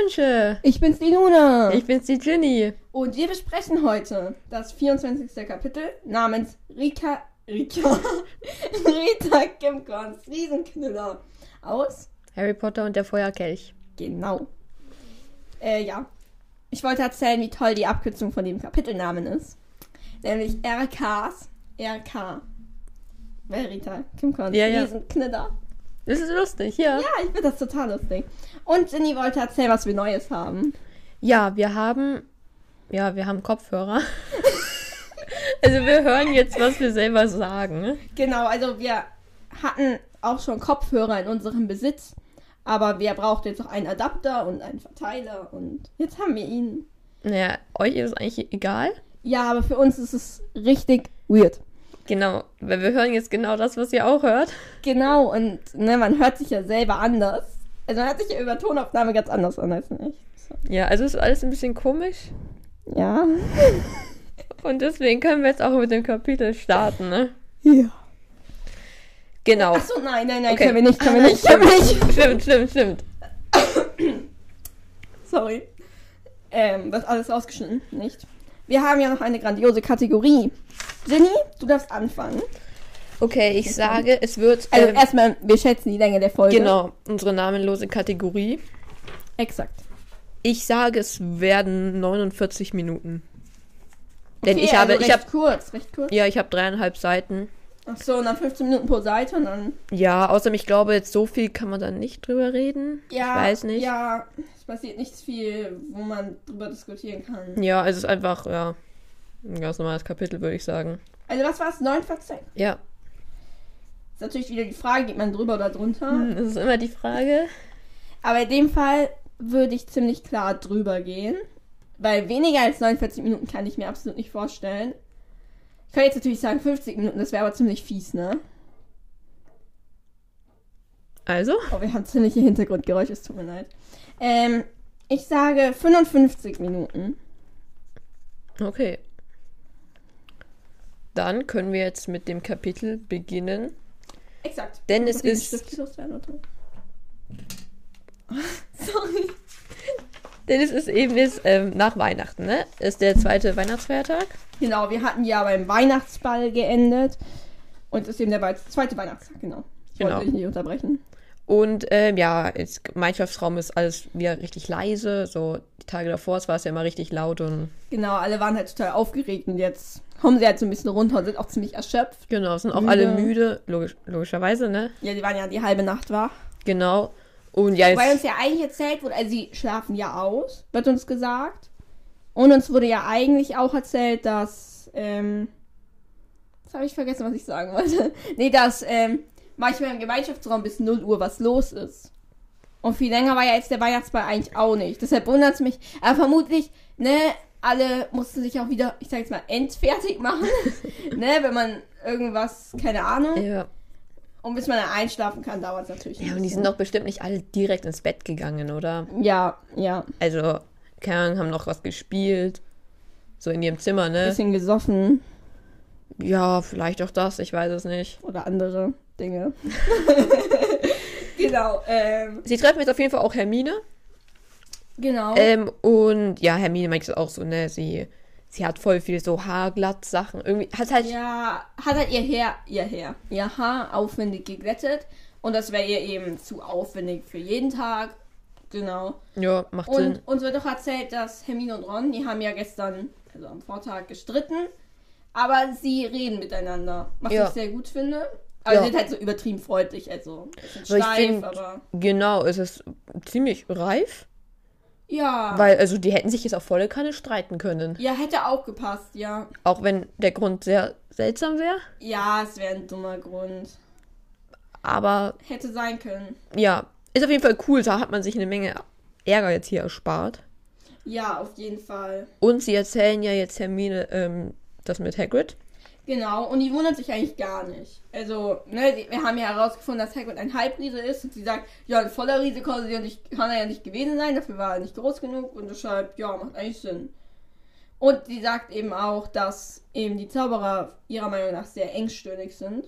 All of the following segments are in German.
Wünsche. Ich bin's die Luna. Ich bin's die Ginny. Und wir besprechen heute das 24. Kapitel namens Rika, Rika, Rita Kimcons Riesenknüller aus. Harry Potter und der Feuerkelch. Genau. Äh, ja. Ich wollte erzählen, wie toll die Abkürzung von dem Kapitelnamen ist. Nämlich RKs. RK. Wer Rita Kimcons Ja, ja. Riesenknüller. Das ist lustig, ja. Ja, ich finde das total lustig. Und Ginny wollte erzählen, was wir Neues haben. Ja, wir haben. Ja, wir haben Kopfhörer. also wir hören jetzt, was wir selber sagen. Genau, also wir hatten auch schon Kopfhörer in unserem Besitz, aber wir brauchten jetzt noch einen Adapter und einen Verteiler und jetzt haben wir ihn. Naja, euch ist es eigentlich egal. Ja, aber für uns ist es richtig weird. Genau, weil wir hören jetzt genau das, was ihr auch hört. Genau, und ne, man hört sich ja selber anders. Also hört sich ja über Tonaufnahme ganz anders an als nicht. So. Ja, also ist alles ein bisschen komisch. Ja. Und deswegen können wir jetzt auch mit dem Kapitel starten, ne? Ja. Genau. Achso, nein, nein, nein, Okay. können wir nicht, können Ah, wir nicht, können wir nicht. Stimmt, stimmt, stimmt. Sorry. Ähm, wird alles rausgeschnitten, nicht? Wir haben ja noch eine grandiose Kategorie. Ginny, du darfst anfangen. Okay, ich sage, es wird. Also ähm, erstmal, wir schätzen die Länge der Folge. genau, unsere namenlose Kategorie. Exakt. Ich sage, es werden 49 Minuten. Denn Okay, ich habe, also ich recht habe, kurz, recht kurz. ja, ich habe dreieinhalb Seiten. Ach so, und dann 15 Minuten pro Seite und dann. Ja, außerdem, ich glaube, jetzt so viel kann man da nicht drüber reden. Ja, ich weiß nicht. Ja, es passiert nicht viel, wo man drüber diskutieren kann. Ja, es ist einfach, ja, ein ganz normales Kapitel, würde ich sagen. Also, was war es? 49? Ja, Ist natürlich wieder die Frage, geht man drüber oder drunter? hm, das ist immer die Frage. Aber in dem Fall würde ich ziemlich klar drüber gehen. Weil weniger als 49 Minuten kann ich mir absolut nicht vorstellen. Ich kann jetzt natürlich sagen 50 Minuten, das wäre aber ziemlich fies, ne? Also, Oh, wir haben ziemliche Hintergrundgeräusche, es tut mir leid. Ähm, ich sage 55 Minuten. okay. Dann können wir jetzt mit dem Kapitel beginnen. Exakt. Denn es ist-? Sorry. Denn es ist eben jetzt ähm, nach Weihnachten, ne? Ist der zweite Weihnachtsfeiertag. Genau, wir hatten ja beim Weihnachtsball geendet. Und es ist eben der wei- zweite Weihnachtstag, genau. Ich Genau. wollte dich nicht unterbrechen. Und ähm, ja, jetzt Gemeinschaftsraum ist alles wieder richtig leise. So die Tage davor war es ja immer richtig laut und Genau, alle waren halt total aufgeregt und jetzt kommen sie halt so ein bisschen runter und sind auch ziemlich erschöpft. genau, sind auch Müde. alle müde, logisch, logischerweise, ne? Ja, die waren ja die halbe Nacht wach. Genau. Und ja, Weil uns ja eigentlich erzählt wurde, also sie schlafen ja aus, wird uns gesagt. Und uns wurde ja eigentlich auch erzählt, dass, ähm, jetzt habe ich vergessen, was ich sagen wollte. nee, dass, ähm, manchmal im Gemeinschaftsraum bis 0 Uhr was los ist. Und viel länger war ja jetzt der Weihnachtsball eigentlich auch nicht. Deshalb wundert es mich. Aber vermutlich, ne, alle mussten sich auch wieder, ich sag jetzt mal, endfertig machen. ne, wenn man irgendwas, keine Ahnung. ja. Und bis man dann einschlafen kann, dauert es natürlich. ja, und die bisschen. sind doch bestimmt nicht alle direkt ins Bett gegangen, oder? Ja, ja. Also, keine Ahnung, haben noch was gespielt. So in ihrem Zimmer, ne? Bisschen gesoffen Ja, vielleicht auch das, ich weiß es nicht. oder andere Dinge. genau, ähm, Sie treffen jetzt auf jeden Fall auch Hermine. genau. Ähm, und ja, Hermine meint es auch so, ne? Sie, sie hat voll viel so Haarglatt-Sachen. Irgendwie hat halt. ja, hat halt ihr Haar, ihr Haar, ihr Haar aufwendig geglättet. Und das wäre ihr eben zu aufwendig für jeden Tag. Genau. Ja, macht Sinn. Und uns wird doch erzählt, dass Hermine und Ron, die haben ja gestern, also am Vortag, gestritten. Aber sie reden miteinander. Was Ja. ich sehr gut finde. Aber Ja. sie sind halt so übertrieben freundlich, also ein steif, find- aber. Genau, es ist ziemlich reif. Ja. Weil, also, die hätten sich jetzt auf volle Kanne streiten können. ja, hätte auch gepasst, ja. Auch wenn der Grund sehr seltsam wäre. Ja, es wäre ein dummer Grund. Aber Hätte sein können. ja, ist auf jeden Fall cool. Da hat man sich eine Menge Ärger jetzt hier erspart. Ja, auf jeden Fall. Und sie erzählen ja jetzt Hermine ähm, das mit Hagrid. Genau, und die wundert sich eigentlich gar nicht. Also, ne, die, wir haben ja herausgefunden, dass Hagrid ein Halbriese ist und sie sagt, ja, ein voller Riese kann, sie ja nicht, kann er ja nicht gewesen sein, dafür war er nicht groß genug und deshalb, ja, macht eigentlich Sinn. Und sie sagt eben auch, dass eben die Zauberer ihrer Meinung nach sehr engstirnig sind.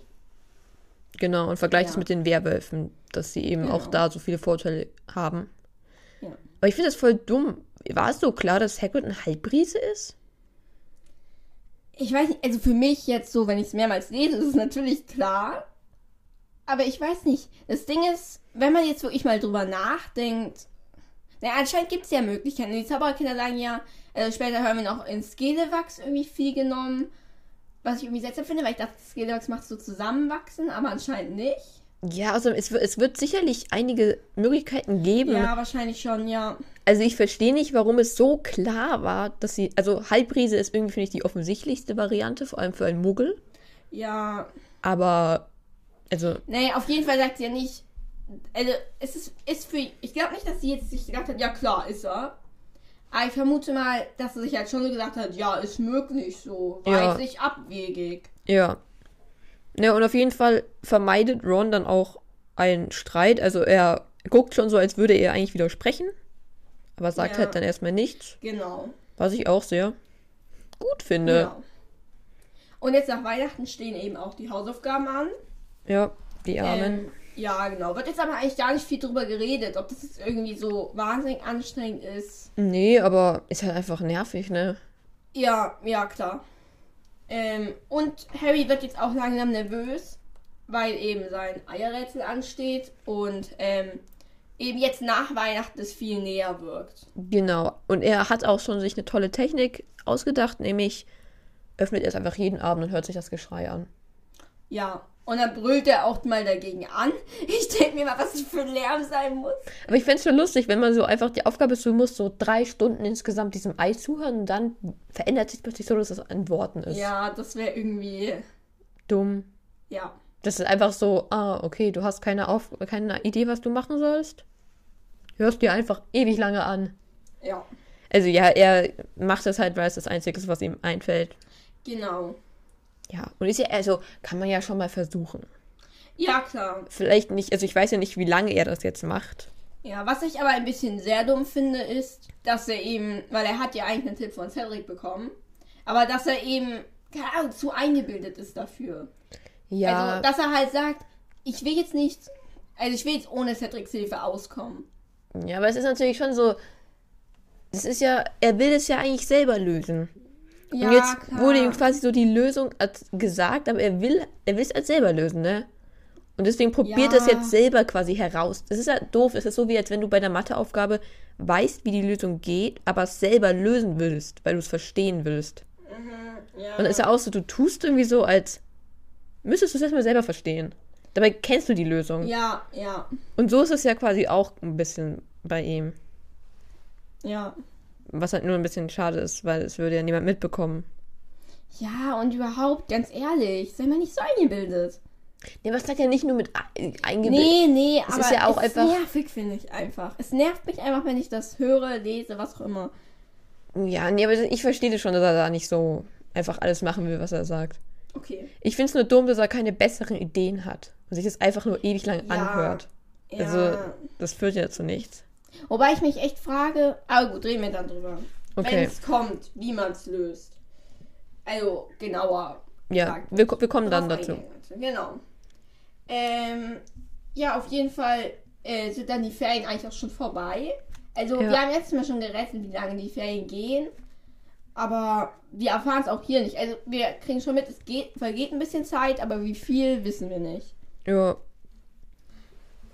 Genau, und vergleicht es Ja. mit den Werwölfen, dass sie eben auch Genau. da so viele Vorteile haben. Ja. Aber ich finde das voll dumm. War es so klar, dass Hagrid ein Halbriese ist? Ich weiß nicht, also für mich jetzt so, wenn ich es mehrmals lese, ist es natürlich klar. Aber ich weiß nicht. Das Ding ist, wenn man jetzt wirklich mal drüber nachdenkt, na, anscheinend gibt es ja Möglichkeiten. Die Zaubererkinder sagen ja, äh, später hören wir noch in Skelewachs irgendwie viel genommen. Was ich irgendwie seltsam finde, weil ich dachte, Skelewachs macht so zusammenwachsen, aber anscheinend nicht. Ja, also es, wird- es wird sicherlich einige Möglichkeiten geben. Ja, wahrscheinlich schon, ja. Also ich verstehe nicht, warum es so klar war, dass sie. Also Halbriese ist irgendwie, finde ich, die offensichtlichste Variante, vor allem für einen Muggel. Ja. Aber. Also, Nee, auf jeden Fall sagt sie ja nicht. Also, es ist, ist für. Ich glaube nicht, dass sie jetzt sich gedacht hat, ja klar, ist er. Aber ich vermute mal, dass sie sich halt schon so gesagt hat, ja, ist möglich so. War Ja. jetzt nicht abwegig. ja. Ja, und auf jeden Fall vermeidet Ron dann auch einen Streit. Also er guckt schon so, als würde er eigentlich widersprechen. Aber sagt Ja. halt dann erstmal nichts. Genau. Was ich auch sehr gut finde. Genau. Und jetzt nach Weihnachten stehen eben auch die Hausaufgaben an. Ja, die Armen. Ähm, ja, genau. Wird jetzt aber eigentlich gar nicht viel drüber geredet, ob das jetzt irgendwie so wahnsinnig anstrengend ist. Nee, aber ist halt einfach nervig, ne? Ja, ja, klar. Ähm, und Harry wird jetzt auch langsam nervös, weil eben sein Eierrätsel ansteht und ähm, eben jetzt nach Weihnachten es viel näher wirkt. Genau. Und er hat auch schon sich eine tolle Technik ausgedacht, nämlich öffnet er es einfach jeden Abend und hört sich das Geschrei an. Ja, und dann brüllt er auch mal dagegen an. Ich denke mir mal, was das für ein Lärm sein muss. Aber ich fände es schon lustig, wenn man so einfach die Aufgabe ist, du musst so drei Stunden insgesamt diesem Ei zuhören und dann verändert sich plötzlich so, dass es an Worten ist. Ja, das wäre irgendwie, Dumm. ja. Das ist einfach so, ah, okay, du hast keine, Auf keine Idee, was du machen sollst. Hörst dir einfach ewig lange an. Ja, Also ja, er macht das halt, weil es das Einzige ist, was ihm einfällt. genau. Ja, und ist ja, also kann man ja schon mal versuchen. Ja, klar. Vielleicht nicht, also ich weiß ja nicht, wie lange er das jetzt macht. Ja, was ich aber ein bisschen sehr dumm finde, ist, dass er eben, weil er hat ja eigentlich einen Tipp von Cedric bekommen, aber dass er eben, keine Ahnung, zu eingebildet ist dafür. Ja, Also, dass er halt sagt, ich will jetzt nicht, also ich will jetzt ohne Cedrics Hilfe auskommen. ja, aber es ist natürlich schon so, es ist ja, er will es ja eigentlich selber lösen. Ja, und jetzt klar. wurde ihm quasi so die Lösung gesagt, aber er will, er will es als selber lösen, ne? Und deswegen probiert Ja. es jetzt selber quasi heraus. Das ist ja doof. Es ist so, wie als wenn du bei der Matheaufgabe weißt, wie die Lösung geht, aber es selber lösen willst, weil du es verstehen willst. ja. Und dann ist ja auch so, du tust irgendwie so, als müsstest du es erstmal selber verstehen. Dabei kennst du die Lösung. ja, ja, Und so ist es ja quasi auch ein bisschen bei ihm. ja. Was halt nur ein bisschen schade ist, weil es würde ja niemand mitbekommen. Ja, und überhaupt, ganz ehrlich, sei mal nicht so eingebildet. Ja, aber es hat ja nicht nur mit ein- eingebildet. Nee, nee, Es aber ist ja auch es einfach- nervig, finde ich einfach. Es nervt mich einfach, wenn ich das höre, lese, was auch immer. Ja, nee, aber ich verstehe das schon, dass er da nicht so einfach alles machen will, was er sagt. Okay. Ich finde es nur dumm, dass er keine besseren Ideen hat und sich das einfach nur ewig lang Ja. anhört. Ja. Also, das führt ja zu nichts. Wobei ich mich echt frage, aber gut, reden wir dann drüber. Wenn Okay. es kommt, wie man es löst. Also genauer. Ja, wir, wir kommen dann dazu. Genau. Ähm, ja, auf jeden Fall äh, sind dann die Ferien eigentlich auch schon vorbei. Also Ja. wir haben letztes Mal schon gerettet, wie lange die Ferien gehen. Aber wir erfahren es auch hier nicht. Also wir kriegen schon mit, es geht, vergeht ein bisschen Zeit, aber wie viel wissen wir nicht. Ja,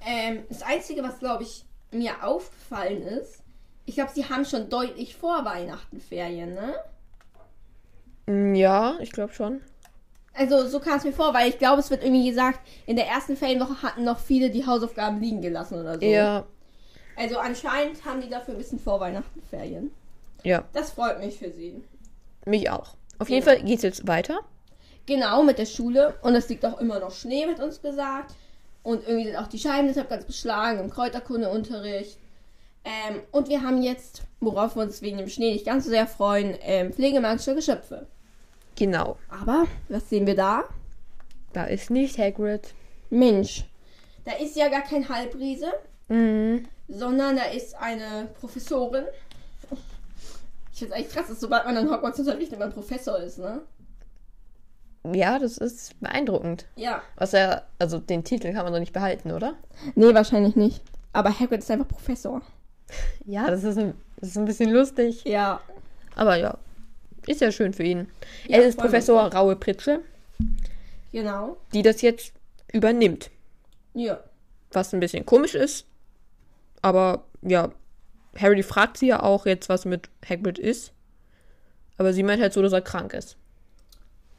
Ähm, das Einzige, was glaube ich mir aufgefallen ist, ich glaube, sie haben schon deutlich vor Weihnachten Ferien, ne? Mm, ja, ich glaube schon. Also so kam es mir vor, weil ich glaube, es wird irgendwie gesagt, in der ersten Ferienwoche hatten noch viele die Hausaufgaben liegen gelassen oder so. Ja, Also anscheinend haben die dafür ein bisschen vor Weihnachten Ferien. ja, Das freut mich für sie. mich auch. Auf jeden Ja. Fall geht's jetzt weiter. Genau, mit der Schule. Und es liegt auch immer noch Schnee, wird uns gesagt. Und irgendwie sind auch die Scheiben deshalb ganz beschlagen im Kräuterkundeunterricht. Ähm, und wir haben jetzt, worauf wir uns wegen dem Schnee nicht ganz so sehr freuen, ähm, pflegemagische Geschöpfe. Genau. Aber, was sehen wir da? Da ist nicht Hagrid. Mensch, da ist ja gar kein Halbriese, Mhm. sondern da ist eine Professorin. Ich finde es echt krass, dass sobald man in Hogwarts unterrichtet, man Professor ist, ne? Ja, das ist beeindruckend. Ja. Was er, also den Titel kann man doch nicht behalten, oder? Nee, wahrscheinlich nicht. Aber Hagrid ist einfach Professor. Ja, das ist ein, das ist ein bisschen lustig. Ja. Aber ja, ist ja schön für ihn. Ja, er ist Professor Raue Pritsche, Genau. die das jetzt übernimmt. Ja. Was ein bisschen komisch ist. Aber ja, Harry fragt sie ja auch jetzt, was mit Hagrid ist. Aber sie meint halt so, dass er krank ist.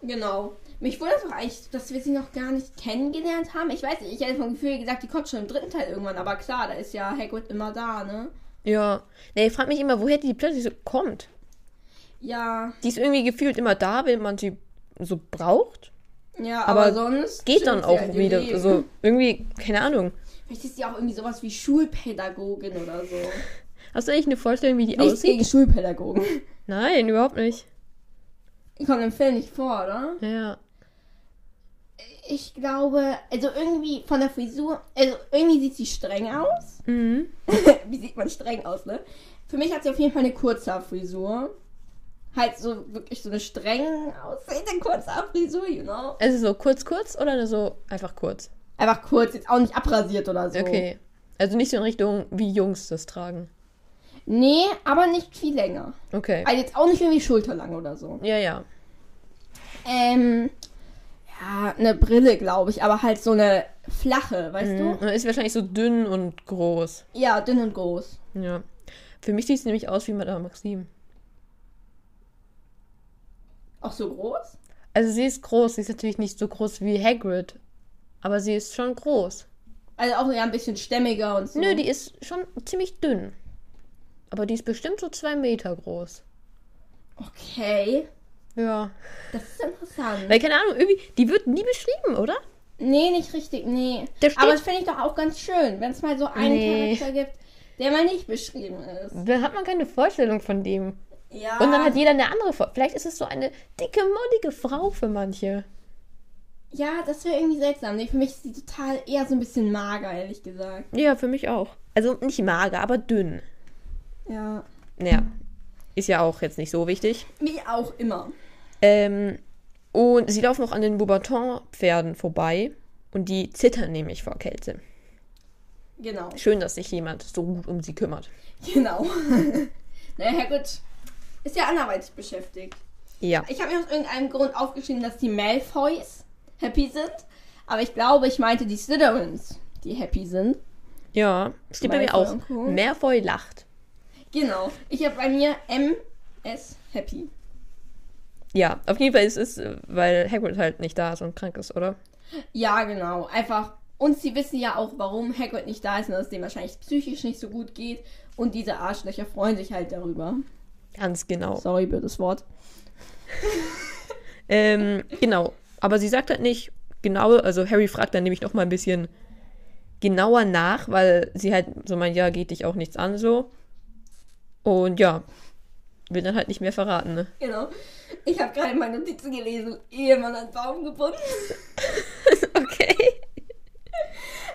Genau. Mich wundert doch eigentlich, dass wir sie noch gar nicht kennengelernt haben. Ich weiß nicht, ich hätte vom Gefühl gesagt, die kommt schon im dritten Teil irgendwann. Aber klar, da ist ja Hagrid immer da, ne? Ja. Nee, ich frage mich immer, woher die plötzlich so kommt. Ja. Die ist irgendwie gefühlt immer da, wenn man sie so braucht. Ja, aber, Aber sonst. Geht dann auch halt wieder. Leben. So, irgendwie, keine Ahnung. Vielleicht ist sie auch irgendwie sowas wie Schulpädagogin oder so. Hast du eigentlich eine Vorstellung, wie die Nichts gegen aussieht? Schulpädagogen. Nein, überhaupt nicht. Kommt im Film nicht vor, oder? Ja. Ich glaube, also irgendwie von der Frisur, also irgendwie sieht sie streng aus. Mhm. Wie sieht man streng aus, ne? Für mich hat sie auf jeden Fall eine Kurzhaarfrisur. Halt so wirklich so eine streng aussehende Kurzhaarfrisur, you know? Also so kurz, kurz oder so einfach kurz? Einfach kurz, jetzt auch nicht abrasiert oder so. Okay. Also nicht so in Richtung, wie Jungs das tragen. Nee, aber nicht viel länger. Okay. Also jetzt auch nicht irgendwie schulterlang oder so. Ja, ja. Ähm, ja, eine Brille, glaube ich, aber halt so eine flache, weißt Mhm. Und Ist wahrscheinlich so dünn und groß. du? Ja, dünn und groß. Ja. Für mich sieht es nämlich aus wie Madame Maxim. Auch so groß? Also sie ist groß, sie ist natürlich nicht so groß wie Hagrid. Aber sie ist schon groß. Also auch ja ein bisschen stämmiger und so. Nö, die ist schon ziemlich dünn. Aber die ist bestimmt so zwei Meter groß. Okay, Ja. das ist interessant. Weil, keine Ahnung, irgendwie, die wird nie beschrieben, oder? Nee, nicht richtig, nee. Aber das finde ich doch auch ganz schön, wenn es mal so einen Nee. Charakter gibt, der mal nicht beschrieben ist. Da hat man keine Vorstellung von dem. Ja. Und dann hat jeder eine andere Vorstellung. Vielleicht ist es so eine dicke, mollige Frau für manche. Ja, das wäre irgendwie seltsam. Nee, für mich ist die total eher so ein bisschen mager, ehrlich gesagt. Ja, für mich auch. Also nicht mager, aber dünn. Ja. Naja, ist ja auch jetzt nicht so wichtig. Wie auch immer. Ähm, und sie laufen auch an den Beaubaton-Pferden vorbei. Und die zittern nämlich vor Kälte. Genau. Schön, dass sich jemand so gut um sie kümmert. Genau. naja, gut. Ist ja anderweitig beschäftigt. Ja. Ich habe mir aus irgendeinem Grund aufgeschrieben, dass die Malfoys happy sind. Aber ich glaube, ich meinte die Slytherins, die happy sind. Ja, steht bei mir auch. Malfoy lacht. Genau. Ich habe bei mir MS happy. Ja, auf jeden Fall ist es, äh, weil Hagrid halt nicht da ist und krank ist, oder? Ja, genau. Einfach. Und sie wissen ja auch, warum Hagrid nicht da ist und dass es dem wahrscheinlich psychisch nicht so gut geht. Und diese Arschlöcher freuen sich halt darüber. Ganz genau. Sorry, blödes Wort. Ähm, genau. Aber sie sagt halt nicht genau, also Harry fragt dann nämlich noch mal ein bisschen genauer nach, weil sie halt so meint, ja, geht dich auch nichts an so. Und ja, will dann halt nicht mehr verraten, ne? Genau. Ich habe gerade meine Notizen gelesen. Ehemann an Baum gebunden. okay.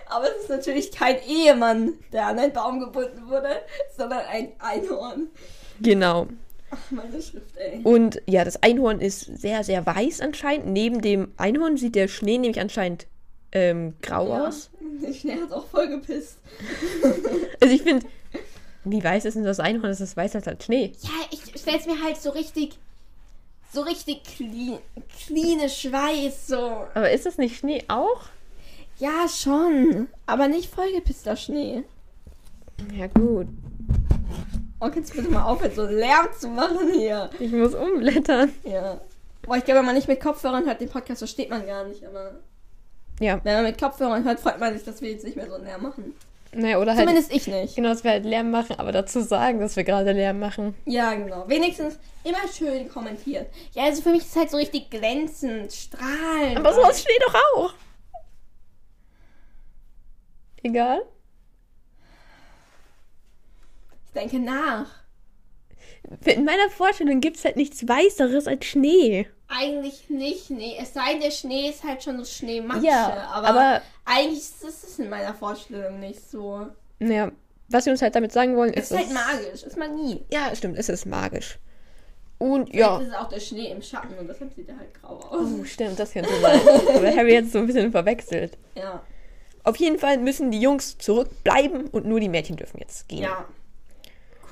Aber es ist natürlich kein Ehemann, der an einen Baum gebunden wurde, sondern ein Einhorn. Genau. Ach, meine Schrift, ey. Und ja, das Einhorn ist sehr, sehr weiß anscheinend. Neben dem Einhorn sieht der Schnee nämlich anscheinend ähm, grau Ja, aus. der Schnee hat auch voll gepisst. Also ich finde, wie weiß ist denn das Einhorn? Das ist weißer als Schnee. Ja, ich stell's mir halt so richtig, so richtig clean, cleanisch weiß, so. Aber ist das nicht Schnee auch? Ja, schon. Aber nicht vollgepisster Schnee. Ja, gut. Oh, kannst du bitte mal aufhören, so Lärm zu machen hier? Ich muss umblättern. Ja. Boah, ich glaube, wenn man nicht mit Kopfhörern hört, den Podcast versteht man gar nicht. Aber Ja, wenn man mit Kopfhörern hört, freut man sich, dass wir jetzt nicht mehr so einen Lärm machen. Naja, oder halt. Zumindest ich nicht. Genau, dass wir halt Lärm machen, aber dazu sagen, dass wir gerade Lärm machen. Ja, genau. Wenigstens immer schön kommentieren. Ja, also für mich ist es halt so richtig glänzend, strahlend. Aber sowas steht doch auch. Egal. Ich denke nach. In meiner Vorstellung gibt es halt nichts Weißeres als Schnee. Eigentlich nicht, nee. Es sei denn, der Schnee ist halt schon so Schneematsche. Ja, aber, aber- eigentlich ist es in meiner Vorstellung nicht so. Naja, was wir uns halt damit sagen wollen, Es ist. ist halt magisch, ist man nie. Ja, stimmt, es ist magisch. Und Ja. ja. Jetzt ist auch der Schnee im Schatten und deshalb sieht er halt grau aus. Oh, stimmt, das könnte sein. Aber Harry es so ein bisschen verwechselt. Ja. Auf jeden Fall müssen die Jungs zurückbleiben und nur die Mädchen dürfen jetzt gehen. Ja.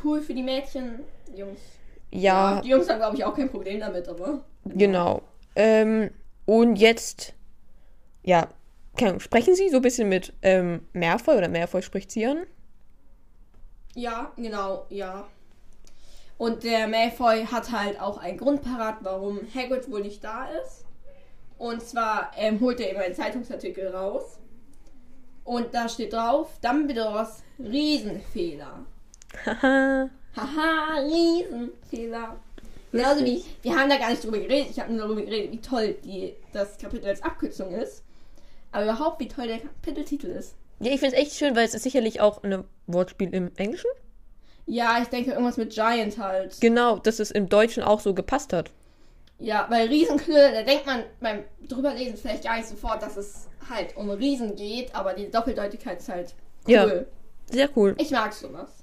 cool für die Mädchen. Jungs. Ja, Die Jungs haben, glaube ich, auch kein Problem damit, aber. genau. Ähm, und jetzt, ja, keine sprechen Sie so ein bisschen mit ähm, Malfoy oder Malfoy spricht Sie an? Ja, genau, ja. Und der Malfoy hat halt auch einen Grund parat, warum Hagrid wohl nicht da ist. Und zwar ähm, holt er eben einen Zeitungsartikel raus. Und da steht drauf, Dumbledores Riesenfehler. Haha. Haha, Riesenfehler. Genauso wie, wir haben da gar nicht drüber geredet. Ich habe nur darüber geredet, wie toll die, das Kapitel als Abkürzung ist. Aber überhaupt, wie toll der Kapiteltitel ist. Ja, ich finde es echt schön, weil es ist sicherlich auch ein Wortspiel im Englischen. Ja, ich denke irgendwas mit Giant halt. Genau, dass es im Deutschen auch so gepasst hat. Ja, weil Riesenknülle, da denkt man beim drüberlesen vielleicht gar nicht sofort, dass es halt um Riesen geht, aber die Doppeldeutigkeit ist halt cool. Ja. Sehr cool. Ich mag sowas.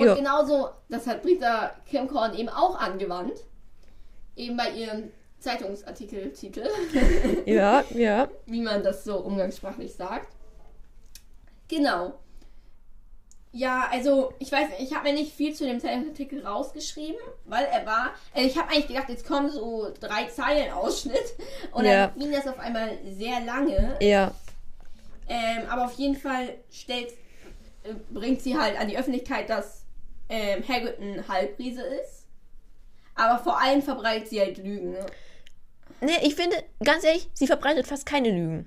Und Ja. genauso, das hat Brita Kimcorn eben auch angewandt. Eben bei ihrem Zeitungsartikeltitel, Ja, ja. wie man das so umgangssprachlich sagt. Genau. Ja, also ich weiß ich habe mir nicht viel zu dem Zeitungsartikel rausgeschrieben, weil er war. Also ich habe eigentlich gedacht, jetzt kommen so drei Zeilen Ausschnitt und Ja. dann ging das auf einmal sehr lange. Ja. Ähm, aber auf jeden Fall stellt, äh, bringt sie halt an die Öffentlichkeit, dass ähm, Hagrid ein Halbriese ist. Aber vor allem verbreitet sie halt Lügen. Ne? Ne, ich finde, ganz ehrlich, sie verbreitet fast keine Lügen.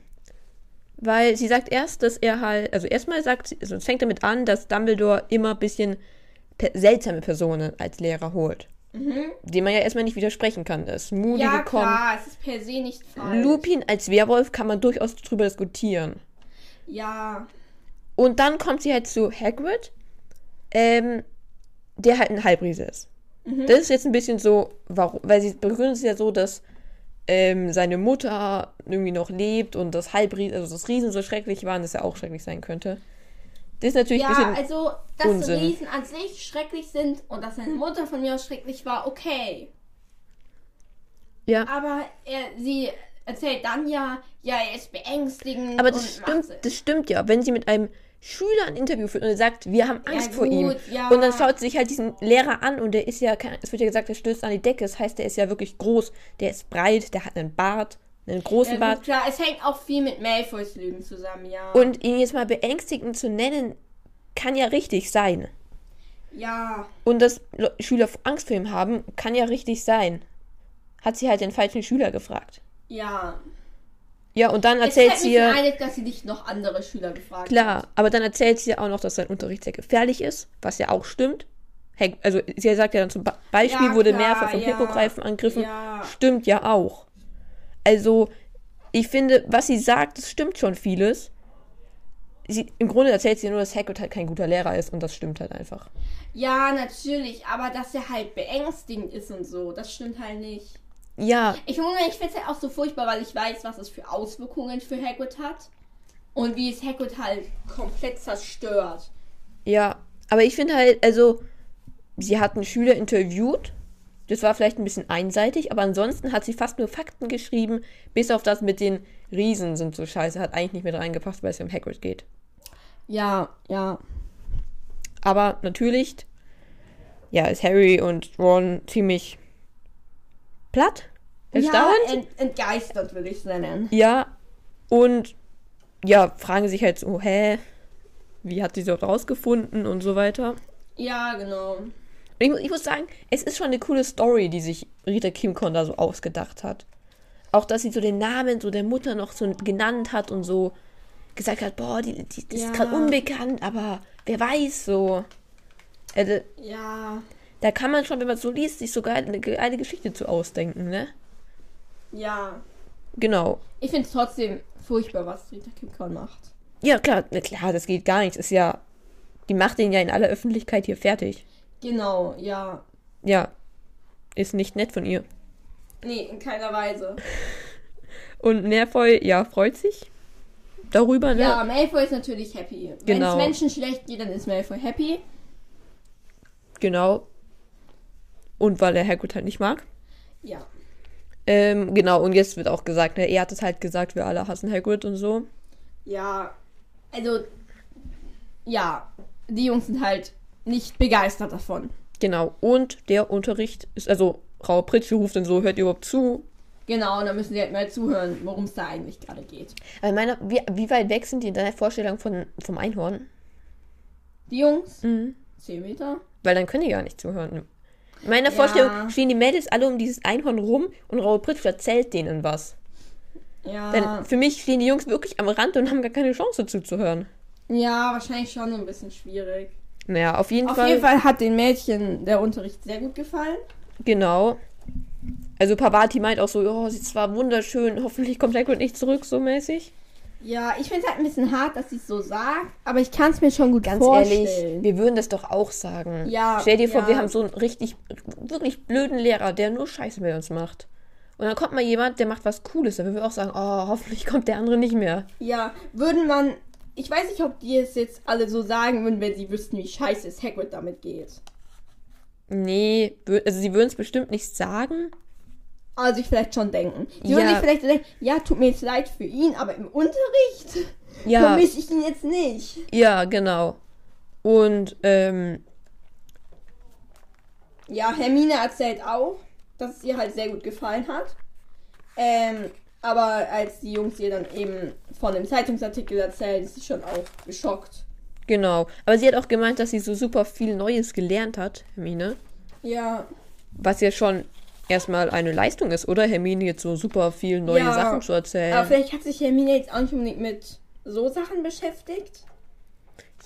Weil sie sagt erst, dass er halt, also erstmal sagt sie, also es fängt damit an, dass Dumbledore immer ein bisschen pe seltsame Personen als Lehrer holt. Dem man ja erstmal nicht widersprechen kann. Das Moody Ja, gekommen. klar, es ist per se nicht falsch. Lupin als Werwolf kann man durchaus drüber diskutieren. Ja, Und dann kommt sie halt zu Hagrid, ähm, der halt ein Halbriese ist. Das ist jetzt ein bisschen so, warum, weil sie begründet es ja so, dass ähm, seine Mutter irgendwie noch lebt und das Halbriese, also das Riesen so schrecklich waren, dass er auch schrecklich sein könnte. Das ist natürlich ein ja, bisschen. also, dass Unsinn. Riesen an sich schrecklich sind und dass seine Mutter von mir aus schrecklich war, okay. ja. Aber er, sie erzählt dann ja, ja, er ist beängstigend. Aber das stimmt, das stimmt ja. Wenn sie mit einem Schüler ein Interview führt und er sagt, wir haben Angst vor ihm. gut, ja. Und dann schaut sie sich halt diesen Lehrer an und der ist ja, es wird ja gesagt, der stößt an die Decke. Das heißt, der ist ja wirklich groß, der ist breit, der hat einen Bart, einen großen Ja, Bart. gut, klar, es hängt auch viel mit Malfoys Lügen zusammen, ja. Und ihn jetzt mal beängstigend zu nennen, kann ja richtig sein. ja, Und dass Le- Schüler Angst vor ihm haben, kann ja richtig sein. Hat sie halt den falschen Schüler gefragt. ja. Ja, und dann erzählt fällt sie mich ja. einig, dass sie nicht noch andere Schüler gefragt Klar, hat. aber dann erzählt sie ja auch noch, dass sein Unterricht sehr gefährlich ist, was ja auch stimmt. Hag- Also sie sagt ja dann zum Beispiel, Ja, wurde klar, mehrfach von ja. Hippogreifen angegriffen. Ja. Stimmt ja auch. Also, ich finde, was sie sagt, das stimmt schon vieles. Sie, Im Grunde erzählt sie nur, dass Hagrid halt kein guter Lehrer ist und das stimmt halt einfach. Ja, natürlich, aber dass er halt beängstigend ist und so, das stimmt halt nicht. Ja, Ich, finde, ich finde es halt auch so furchtbar, weil ich weiß, was es für Auswirkungen für Hagrid hat. Und wie es Hagrid halt komplett zerstört. ja. Aber ich finde halt, also, sie hat einen Schüler interviewt. Das war vielleicht ein bisschen einseitig, aber ansonsten hat sie fast nur Fakten geschrieben, bis auf das mit den Riesen sind so scheiße, hat eigentlich nicht mit reingepasst, weil es um Hagrid geht. Ja, ja. Aber natürlich, ja, ist Harry und Ron ziemlich platt, Ja, erstaunt. ent entgeistert würde ich es nennen. Ja, und ja, fragen sich halt so, hä, wie hat sie so rausgefunden und so weiter. Ja, genau. Ich, ich muss sagen, es ist schon eine coole Story, die sich Rita Kimcon da so ausgedacht hat. Auch, dass sie so den Namen so der Mutter noch so genannt hat und so gesagt hat, boah, die, die, die Ja. ist gerade unbekannt, aber wer weiß so. Also, Ja, da kann man schon, wenn man so liest, sich sogar eine geile Geschichte zu ausdenken, ne? ja. Genau. Ich finde es trotzdem furchtbar, was Rita Kimcorn macht. Ja, klar, klar, das geht gar nicht. Ist ja, die macht den ja in aller Öffentlichkeit hier fertig. Genau, ja. Ja, ist nicht nett von ihr. Nee, in keiner Weise. Und Nervoy, ja, freut sich darüber, ne? Ja, Malfoy ist natürlich happy. Wenn Genau. es Menschen schlecht geht, dann ist Malfoy happy. Genau. Und weil er Hagrid halt nicht mag. Ja. Ähm, genau, und jetzt wird auch gesagt, ne, er hat es halt gesagt, wir alle hassen Hagrid und so. Ja. Also, ja. Die Jungs sind halt nicht begeistert davon. Genau. Und der Unterricht ist, also Frau Pritsche ruft dann so, hört ihr überhaupt zu? Genau, und dann müssen sie halt mal zuhören, worum es da eigentlich gerade geht. Weil meine, wie, wie weit weg sind die in deiner Vorstellung von, vom Einhorn? Die Jungs, Mhm. 10 Meter. Weil dann können die gar nicht zuhören. In meiner Ja. Vorstellung stehen die Mädels alle um dieses Einhorn rum und Raue Pritsch erzählt denen was. Ja. Denn für mich stehen die Jungs wirklich am Rand und haben gar keine Chance zuzuhören. Ja, wahrscheinlich schon ein bisschen schwierig. Naja, auf jeden Auf Fall. jeden Fall hat den Mädchen der Unterricht sehr gut gefallen. Genau. Also Pavati meint auch so, oh, sie ist zwar wunderschön, hoffentlich kommt Hagrid nicht zurück, so mäßig. Ja, ich finde es halt ein bisschen hart, dass sie es so sagt, aber ich kann es mir schon gut Ganz vorstellen. ehrlich, wir würden das doch auch sagen. Ja, Stell dir vor, ja. wir haben so einen richtig, wirklich blöden Lehrer, der nur Scheiße mit uns macht. Und dann kommt mal jemand, der macht was Cooles, da würden wir auch sagen, oh, hoffentlich kommt der andere nicht mehr. Ja, würden man. Ich weiß nicht, ob die es jetzt alle so sagen würden, wenn sie wüssten, wie scheiße es Hagrid damit geht. Nee, also sie würden es bestimmt nicht sagen. Also sich vielleicht schon denken. Sie Ja. würden sich vielleicht denken, ja, tut mir jetzt leid für ihn, aber im Unterricht Ja, vermisse ich ihn jetzt nicht. ja, genau. Und, ähm, Ja, Hermine erzählt auch, dass es ihr halt sehr gut gefallen hat. Ähm, aber als die Jungs ihr dann eben von dem Zeitungsartikel erzählen, ist sie schon auch geschockt. genau. Aber sie hat auch gemeint, dass sie so super viel Neues gelernt hat, Hermine. Ja, Was ja schon erstmal eine Leistung ist, oder? Hermine jetzt so super viel neue Ja, Sachen zu erzählen. aber vielleicht hat sich Hermine jetzt auch nicht unbedingt mit so Sachen beschäftigt.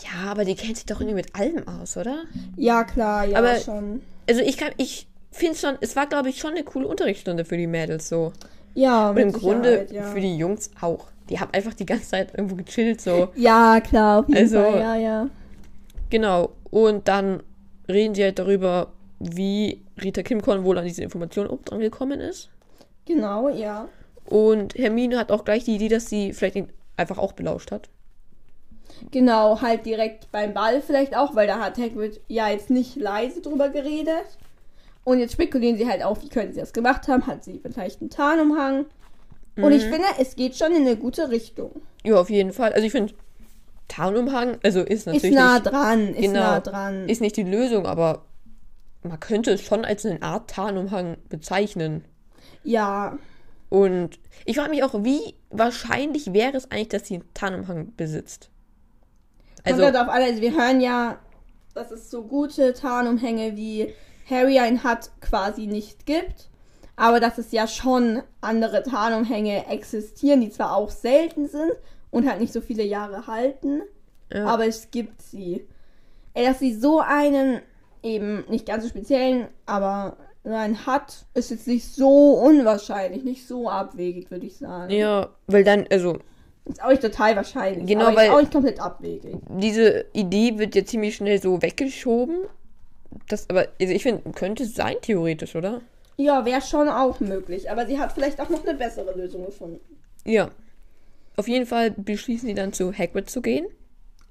Ja, aber die kennt sich doch irgendwie mit allem aus, oder? Ja, klar, ja, Aber- schon. Also ich kann, ich finde schon, es war, glaube ich, schon eine coole Unterrichtsstunde für die Mädels so. Ja, Und im Grunde ja. für die Jungs auch. Die haben einfach die ganze Zeit irgendwo gechillt, so. Ja, klar, auf jeden Also- Fall, ja, ja. Genau. Und dann reden sie halt darüber, wie Rita Kimcorn wohl an diese Information auch dran gekommen ist. Genau, ja. Und Hermine hat auch gleich die Idee, dass sie vielleicht ihn einfach auch belauscht hat. Genau, halt direkt beim Ball vielleicht auch, weil da hat Hagrid ja jetzt nicht leise drüber geredet. Und jetzt spekulieren sie halt auch, wie können sie das gemacht haben. Hat sie vielleicht einen Tarnumhang? Und ich finde, es geht schon in eine gute Richtung. Ja, auf jeden Fall. Also ich finde, Tarnumhang, also ist Ist natürlich nah nicht, dran, ist Genau. nah dran. ist nicht die Lösung, aber man könnte es schon als eine Art Tarnumhang bezeichnen. ja, Und ich frage mich auch, wie wahrscheinlich wäre es eigentlich, dass sie einen Tarnumhang besitzt? also, Also, auf alle, also wir hören ja, dass es so gute Tarnumhänge wie Harry einen hat, quasi nicht gibt. Aber dass es ja schon andere Tarnumhänge existieren, die zwar auch selten sind und halt nicht so viele Jahre halten. ja, aber es gibt sie. Ey, dass sie so einen, eben nicht ganz so speziellen, aber so einen hat, ist jetzt nicht so unwahrscheinlich, nicht so abwegig, würde ich sagen. ja, weil dann, also Ist auch nicht total wahrscheinlich, Genau, weil- ist auch nicht komplett abwegig. diese Idee wird ja ziemlich schnell so weggeschoben. Das aber, also ich finde, könnte es sein, theoretisch, oder? Ja, wäre schon auch möglich, aber sie hat vielleicht auch noch eine bessere Lösung gefunden. Ja. Auf jeden Fall beschließen sie dann zu Hagrid zu gehen.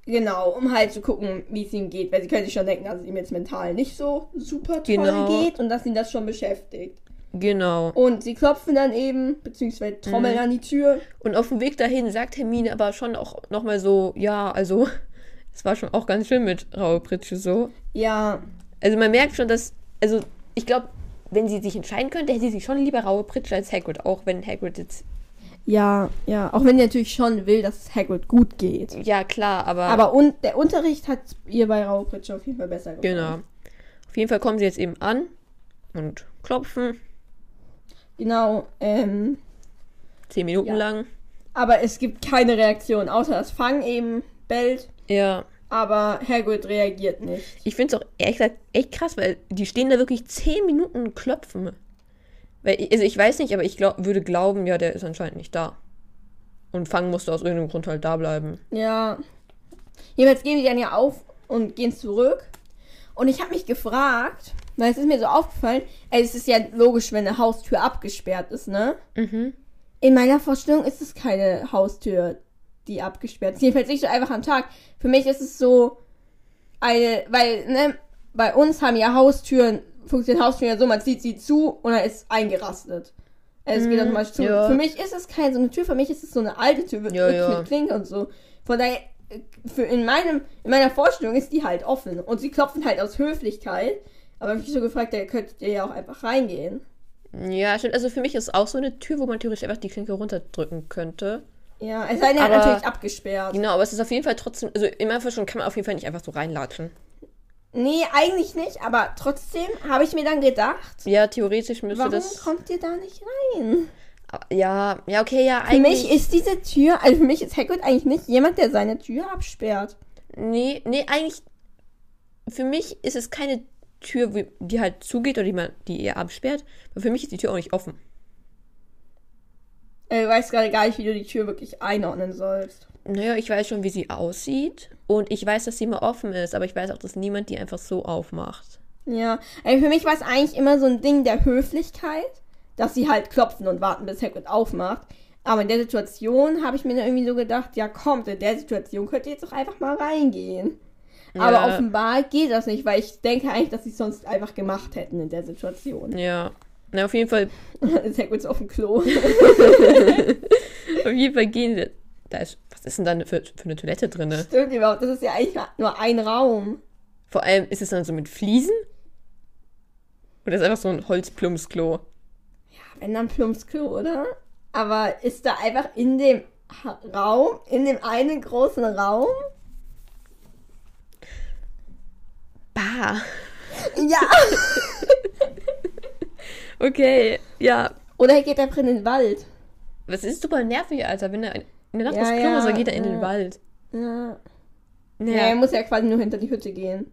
Genau, um halt zu gucken, wie es ihm geht, weil sie können sich schon denken, dass es ihm jetzt mental nicht so super toll Genau. geht und dass ihn das schon beschäftigt. Genau. Und sie klopfen dann eben, beziehungsweise trommeln Mhm. an die Tür. Und auf dem Weg dahin sagt Hermine aber schon auch nochmal so, ja, also, es war schon auch ganz schön mit Raue Pritsche so. Ja, Also man merkt schon, dass, also ich glaube, wenn sie sich entscheiden könnte, hätte sie sich schon lieber Raue Pritsche als Hagrid, auch wenn Hagrid jetzt, Ja, ja. Auch wenn sie natürlich schon will, dass es Hagrid gut geht. ja klar, aber, Aber und der Unterricht hat ihr bei Raupritsche auf jeden Fall besser gefallen. genau. Auf jeden Fall kommen sie jetzt eben an und klopfen, Genau. Ähm, zehn Minuten Ja. lang. aber es gibt keine Reaktion, außer dass Fang eben bellt. Ja, Aber Hagrid reagiert nicht. ich finde es auch ehrlich gesagt echt krass, weil die stehen da wirklich zehn Minuten und klopfen. Weil, ich- also ich weiß nicht, aber ich glaub, würde glauben, ja, der ist anscheinend nicht da. Und Fang musste aus irgendeinem Grund halt da bleiben. Ja. Jedenfalls gehen die dann ja auf und gehen zurück. Und ich habe mich gefragt, weil es ist mir so aufgefallen, ey, es ist ja logisch, wenn eine Haustür abgesperrt ist, ne? Mhm. In meiner Vorstellung ist es keine Haustür, die abgesperrt ist. Jedenfalls nicht so einfach am Tag. Für mich ist es so eine, weil, ne, bei uns haben ja Haustüren, funktionieren Haustüren ja so, man zieht sie zu und dann ist eingerastet. Es geht Mhm, automatisch zu. ja. Für mich ist es keine so eine Tür, für mich ist es so eine alte Tür, Ja, wirklich ja. mit Klinke und so. Von daher für in meinem, in meiner Vorstellung ist die halt offen. Und sie klopfen halt aus Höflichkeit. Aber ich habe mich so gefragt, da könntet ihr ja auch einfach reingehen. Ja, stimmt. Also für mich ist auch so eine Tür, wo man theoretisch einfach die Klinke runterdrücken könnte. Ja, es sei denn, er Aber- natürlich abgesperrt. Genau, aber es ist auf jeden Fall trotzdem, also meiner Vorstellung kann man auf jeden Fall nicht einfach so reinlatschen. Nee, eigentlich nicht, aber trotzdem habe ich mir dann gedacht, Ja, theoretisch müsste warum das. kommt ihr da nicht rein? Ja, ja, okay, ja, Für mich eigentlich. ist diese Tür, also für mich ist Hagrid eigentlich nicht jemand, der seine Tür absperrt. nee, nee, eigentlich. Für mich ist es keine Tür, die halt zugeht oder die man, die eher absperrt. Aber für mich ist die Tür auch nicht offen. Äh, Du weißt gerade gar nicht, wie du die Tür wirklich einordnen sollst. Naja, ich weiß schon, wie sie aussieht. Und ich weiß, dass sie immer offen ist, aber ich weiß auch, dass niemand die einfach so aufmacht. Ja, also für mich war es eigentlich immer so ein Ding der Höflichkeit, dass sie halt klopfen und warten, bis Hagrid aufmacht. Aber in der Situation habe ich mir dann irgendwie so gedacht, ja kommt, in der Situation könnt ihr jetzt doch einfach mal reingehen. Aber Ja. offenbar geht das nicht, weil ich denke eigentlich, dass sie es sonst einfach gemacht hätten in der Situation. Ja. Na, auf jeden Fall, ist Hagrid auf dem Klo. auf jeden Fall gehen sie. Da ist, ist denn da für, für eine Toilette drin? Stimmt überhaupt, das ist ja eigentlich nur ein Raum. Vor allem, ist es dann so mit Fliesen? Oder ist einfach so ein Holzplumpsklo? Wenn dann Plumps Klo, oder? Aber ist da einfach in dem Raum, in dem einen großen Raum? Bah. Ja. Okay, ja. Oder er geht einfach in den Wald. Was ist super nervig, Alter. Wenn er in der Nacht Ja, aufs Klo ja, dann geht er in ja. den Wald. Ja. Ja, Ja. er muss ja quasi nur hinter die Hütte gehen.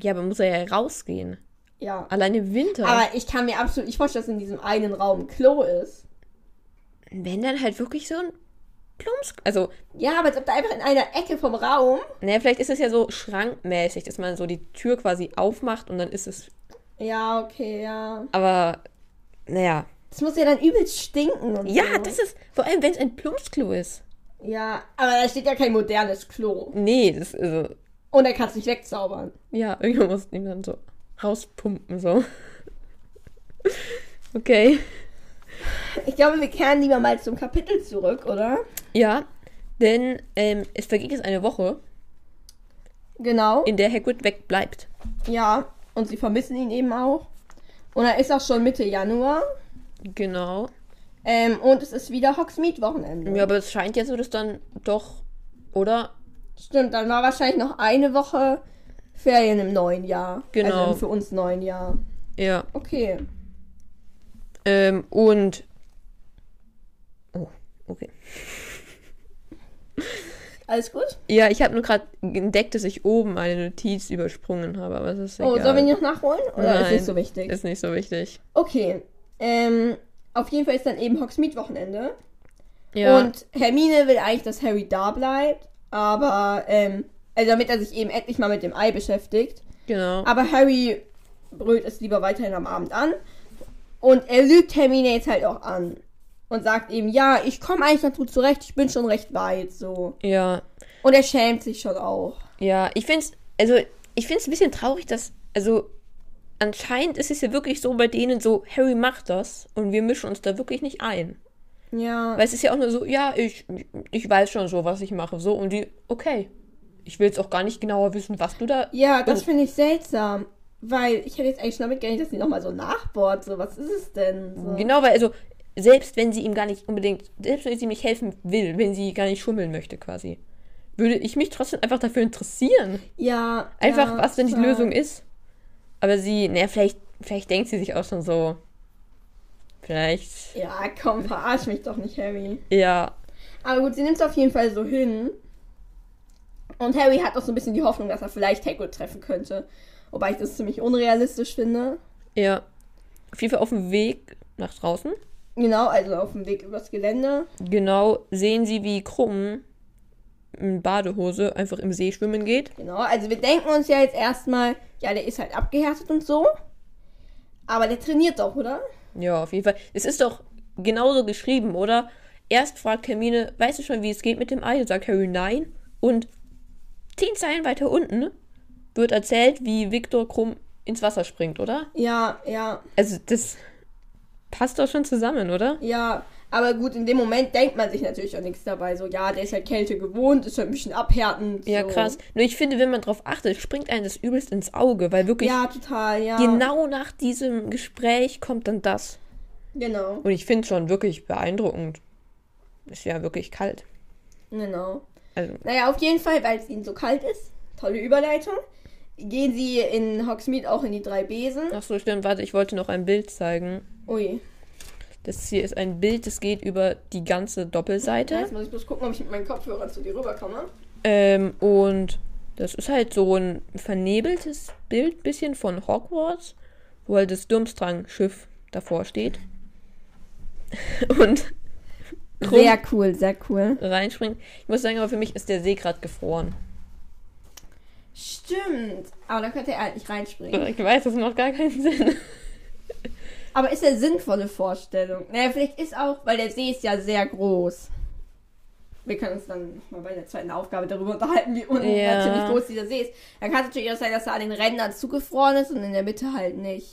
ja, aber muss er ja rausgehen. Ja. Allein im Winter. Aber ich kann mir absolut nicht vorstellen, dass in diesem einen Raum ein Klo ist. wenn dann halt wirklich so ein Plumsk. Also, Ja, aber als ob da einfach in einer Ecke vom Raum. naja, vielleicht ist es ja so schrankmäßig, dass man so die Tür quasi aufmacht und dann ist es. Ja, okay, ja. Aber, naja. Das muss ja dann übelst stinken und Ja, so. das ist. Vor allem, wenn es ein Plumpsklo ist. Ja, aber da steht ja kein modernes Klo. Nee, das ist. Also, Und er kann es nicht wegzaubern. ja, irgendwann muss ihn dann so rauspumpen, so. Okay. Ich glaube, wir kehren lieber mal zum Kapitel zurück, oder? Ja, denn ähm, es vergeht jetzt eine Woche, Genau. in der Hagrid wegbleibt. Ja, und sie vermissen ihn eben auch. Und er ist auch schon Mitte Januar. Genau. Ähm, und es ist wieder Hogsmeade-Wochenende. Ja, aber es scheint ja so, dass dann doch, oder? Stimmt, dann war wahrscheinlich noch eine Woche Ferien im neuen Jahr. Genau. Also für uns neuen Jahr. Ja. Okay. Ähm, und. Oh, okay. Alles gut? Ja, ich habe nur gerade entdeckt, dass ich oben eine Notiz übersprungen habe, aber das ist Oh, egal. sollen wir die noch nachholen? Oder ist Nein, nicht so wichtig? Ist nicht so wichtig. Okay. Ähm, auf jeden Fall ist dann eben Hogsmeade-Wochenende. Ja. Und Hermine will eigentlich, dass Harry da bleibt. Aber, ähm, also damit er sich eben endlich mal mit dem Ei beschäftigt. genau. Aber Harry brüllt es lieber weiterhin am Abend an. Und er lügt Hermine jetzt halt auch an. Und sagt eben, ja, ich komme eigentlich ganz gut zurecht, ich bin schon recht weit, so. Ja. Und er schämt sich schon auch. Ja, ich find's, also, ich find's ein bisschen traurig, dass, also, anscheinend ist es ja wirklich so bei denen so, Harry macht das und wir mischen uns da wirklich nicht ein. Ja. Weil es ist ja auch nur so, ja, ich, ich weiß schon so, was ich mache, so, und die, okay. Ich will jetzt auch gar nicht genauer wissen, was du da. Ja, das Und- finde ich seltsam. Weil ich hätte jetzt eigentlich schon damit gerechnet, dass sie nochmal so nachbohrt. So, was ist es denn? So. Genau, weil, also, selbst wenn sie ihm gar nicht unbedingt, selbst wenn sie ihm nicht helfen will, wenn sie gar nicht schummeln möchte, quasi, würde ich mich trotzdem einfach dafür interessieren. Ja. Einfach, ja, was denn die. Lösung ist. Aber sie, naja, vielleicht, vielleicht denkt sie sich auch schon so. Vielleicht, Ja, komm, verarsch mich doch nicht, Harry. ja. Aber gut, sie nimmt es auf jeden Fall so hin. Und Harry hat auch so ein bisschen die Hoffnung, dass er vielleicht Hagrid treffen könnte. Wobei ich das ziemlich unrealistisch finde. Ja. Auf jeden Fall auf dem Weg nach draußen. Genau, also auf dem Weg übers Gelände. Genau sehen sie, wie Krumm in Badehose einfach im See schwimmen geht. Genau, also wir denken uns ja jetzt erstmal, ja, der ist halt abgehärtet und so. Aber der trainiert doch, oder? Ja, auf jeden Fall. Es ist doch genauso geschrieben, oder? Erst fragt Hermine, weißt du schon, wie es geht mit dem Ei? Und sagt Harry nein. Und zehn Zeilen weiter unten wird erzählt, wie Viktor Krumm ins Wasser springt, oder? Ja, ja. Also das passt doch schon zusammen, oder? Ja, aber gut, in dem Moment denkt man sich natürlich auch nichts dabei. So, ja, der ist halt Kälte gewohnt, ist halt ein bisschen abhärtend. Ja, so. krass. Nur ich finde, wenn man drauf achtet, springt einem das übelst ins Auge, weil wirklich Ja, total, ja. genau nach diesem Gespräch kommt dann das. Genau, Und ich finde es schon wirklich beeindruckend. Ist ja wirklich kalt. genau. Also, Naja, auf jeden Fall, weil es ihnen so kalt ist. Tolle Überleitung. Gehen sie in Hogsmeade auch in die drei Besen. ach so, stimmt. Warte, ich wollte noch ein Bild zeigen. Ui. Das hier ist ein Bild, das geht über die ganze Doppelseite. Jetzt muss ich bloß gucken, ob ich mit meinen Kopfhörern zu dir rüberkomme. Ähm, und das ist halt so ein vernebeltes Bild bisschen von Hogwarts, wo halt das Durmstrang-Schiff davor steht. und Sehr cool, sehr cool. reinspringt. Ich muss sagen, aber für mich ist der See gerade gefroren. Stimmt. Aber da könnte er halt nicht reinspringen. Ich weiß, das macht gar keinen Sinn. Aber ist eine sinnvolle Vorstellung. Naja, vielleicht ist auch, weil der See ist ja sehr groß. Wir können uns dann mal bei der zweiten Aufgabe darüber unterhalten, wie unheimlich Ja. groß dieser See ist. Dann kann es natürlich auch sein, dass er an den Rändern zugefroren ist und in der Mitte halt nicht.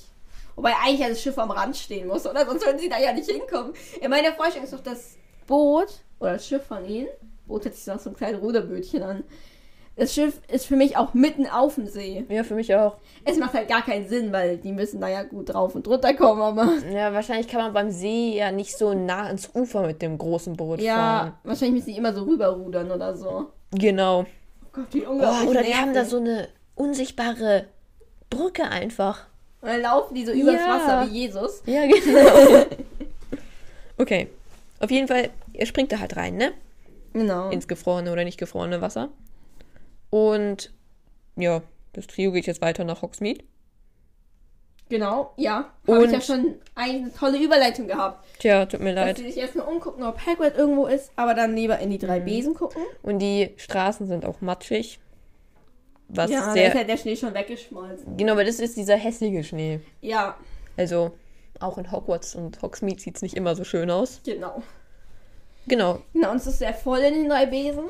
Wobei eigentlich ja das Schiff am Rand stehen muss, oder? Sonst würden sie da ja nicht hinkommen. In meiner Vorstellung ist doch das Boot oder das Schiff von ihnen. Boot hat sich noch so ein kleines Ruderbötchen an. Das Schiff ist für mich auch mitten auf dem See. Ja, für mich auch. Es macht halt gar keinen Sinn, weil die müssen da ja gut drauf und runter kommen, aber. Ja, wahrscheinlich kann man beim See ja nicht so nah ans Ufer mit dem großen Boot fahren. Ja, wahrscheinlich müssen die immer so rüberrudern oder so. Genau. Oh Gott, wie Oh, unglaublich. oder die haben da so eine unsichtbare Brücke einfach. Und dann laufen die so übers Ja. Wasser wie Jesus. Ja, genau. okay. Auf jeden Fall, er springt da halt rein, ne? Genau. Ins gefrorene oder nicht gefrorene Wasser. Und ja, das Trio geht jetzt weiter nach Hogsmeade. Genau, ja. Habe ich ja schon eine tolle Überleitung gehabt. Tja, tut mir Dass leid. sie sich erstmal umgucken, ob Hagrid irgendwo ist, aber dann lieber in die drei Mhm. Besen gucken. Und die Straßen sind auch matschig. Was ja, da sehr. ist halt der Schnee schon weggeschmolzen. Genau, weil das ist dieser hässliche Schnee. Ja, Also, auch in Hogwarts und Hogsmeade sieht es nicht immer so schön aus. genau. Genau. Genau, und es ist sehr voll in den drei Besen.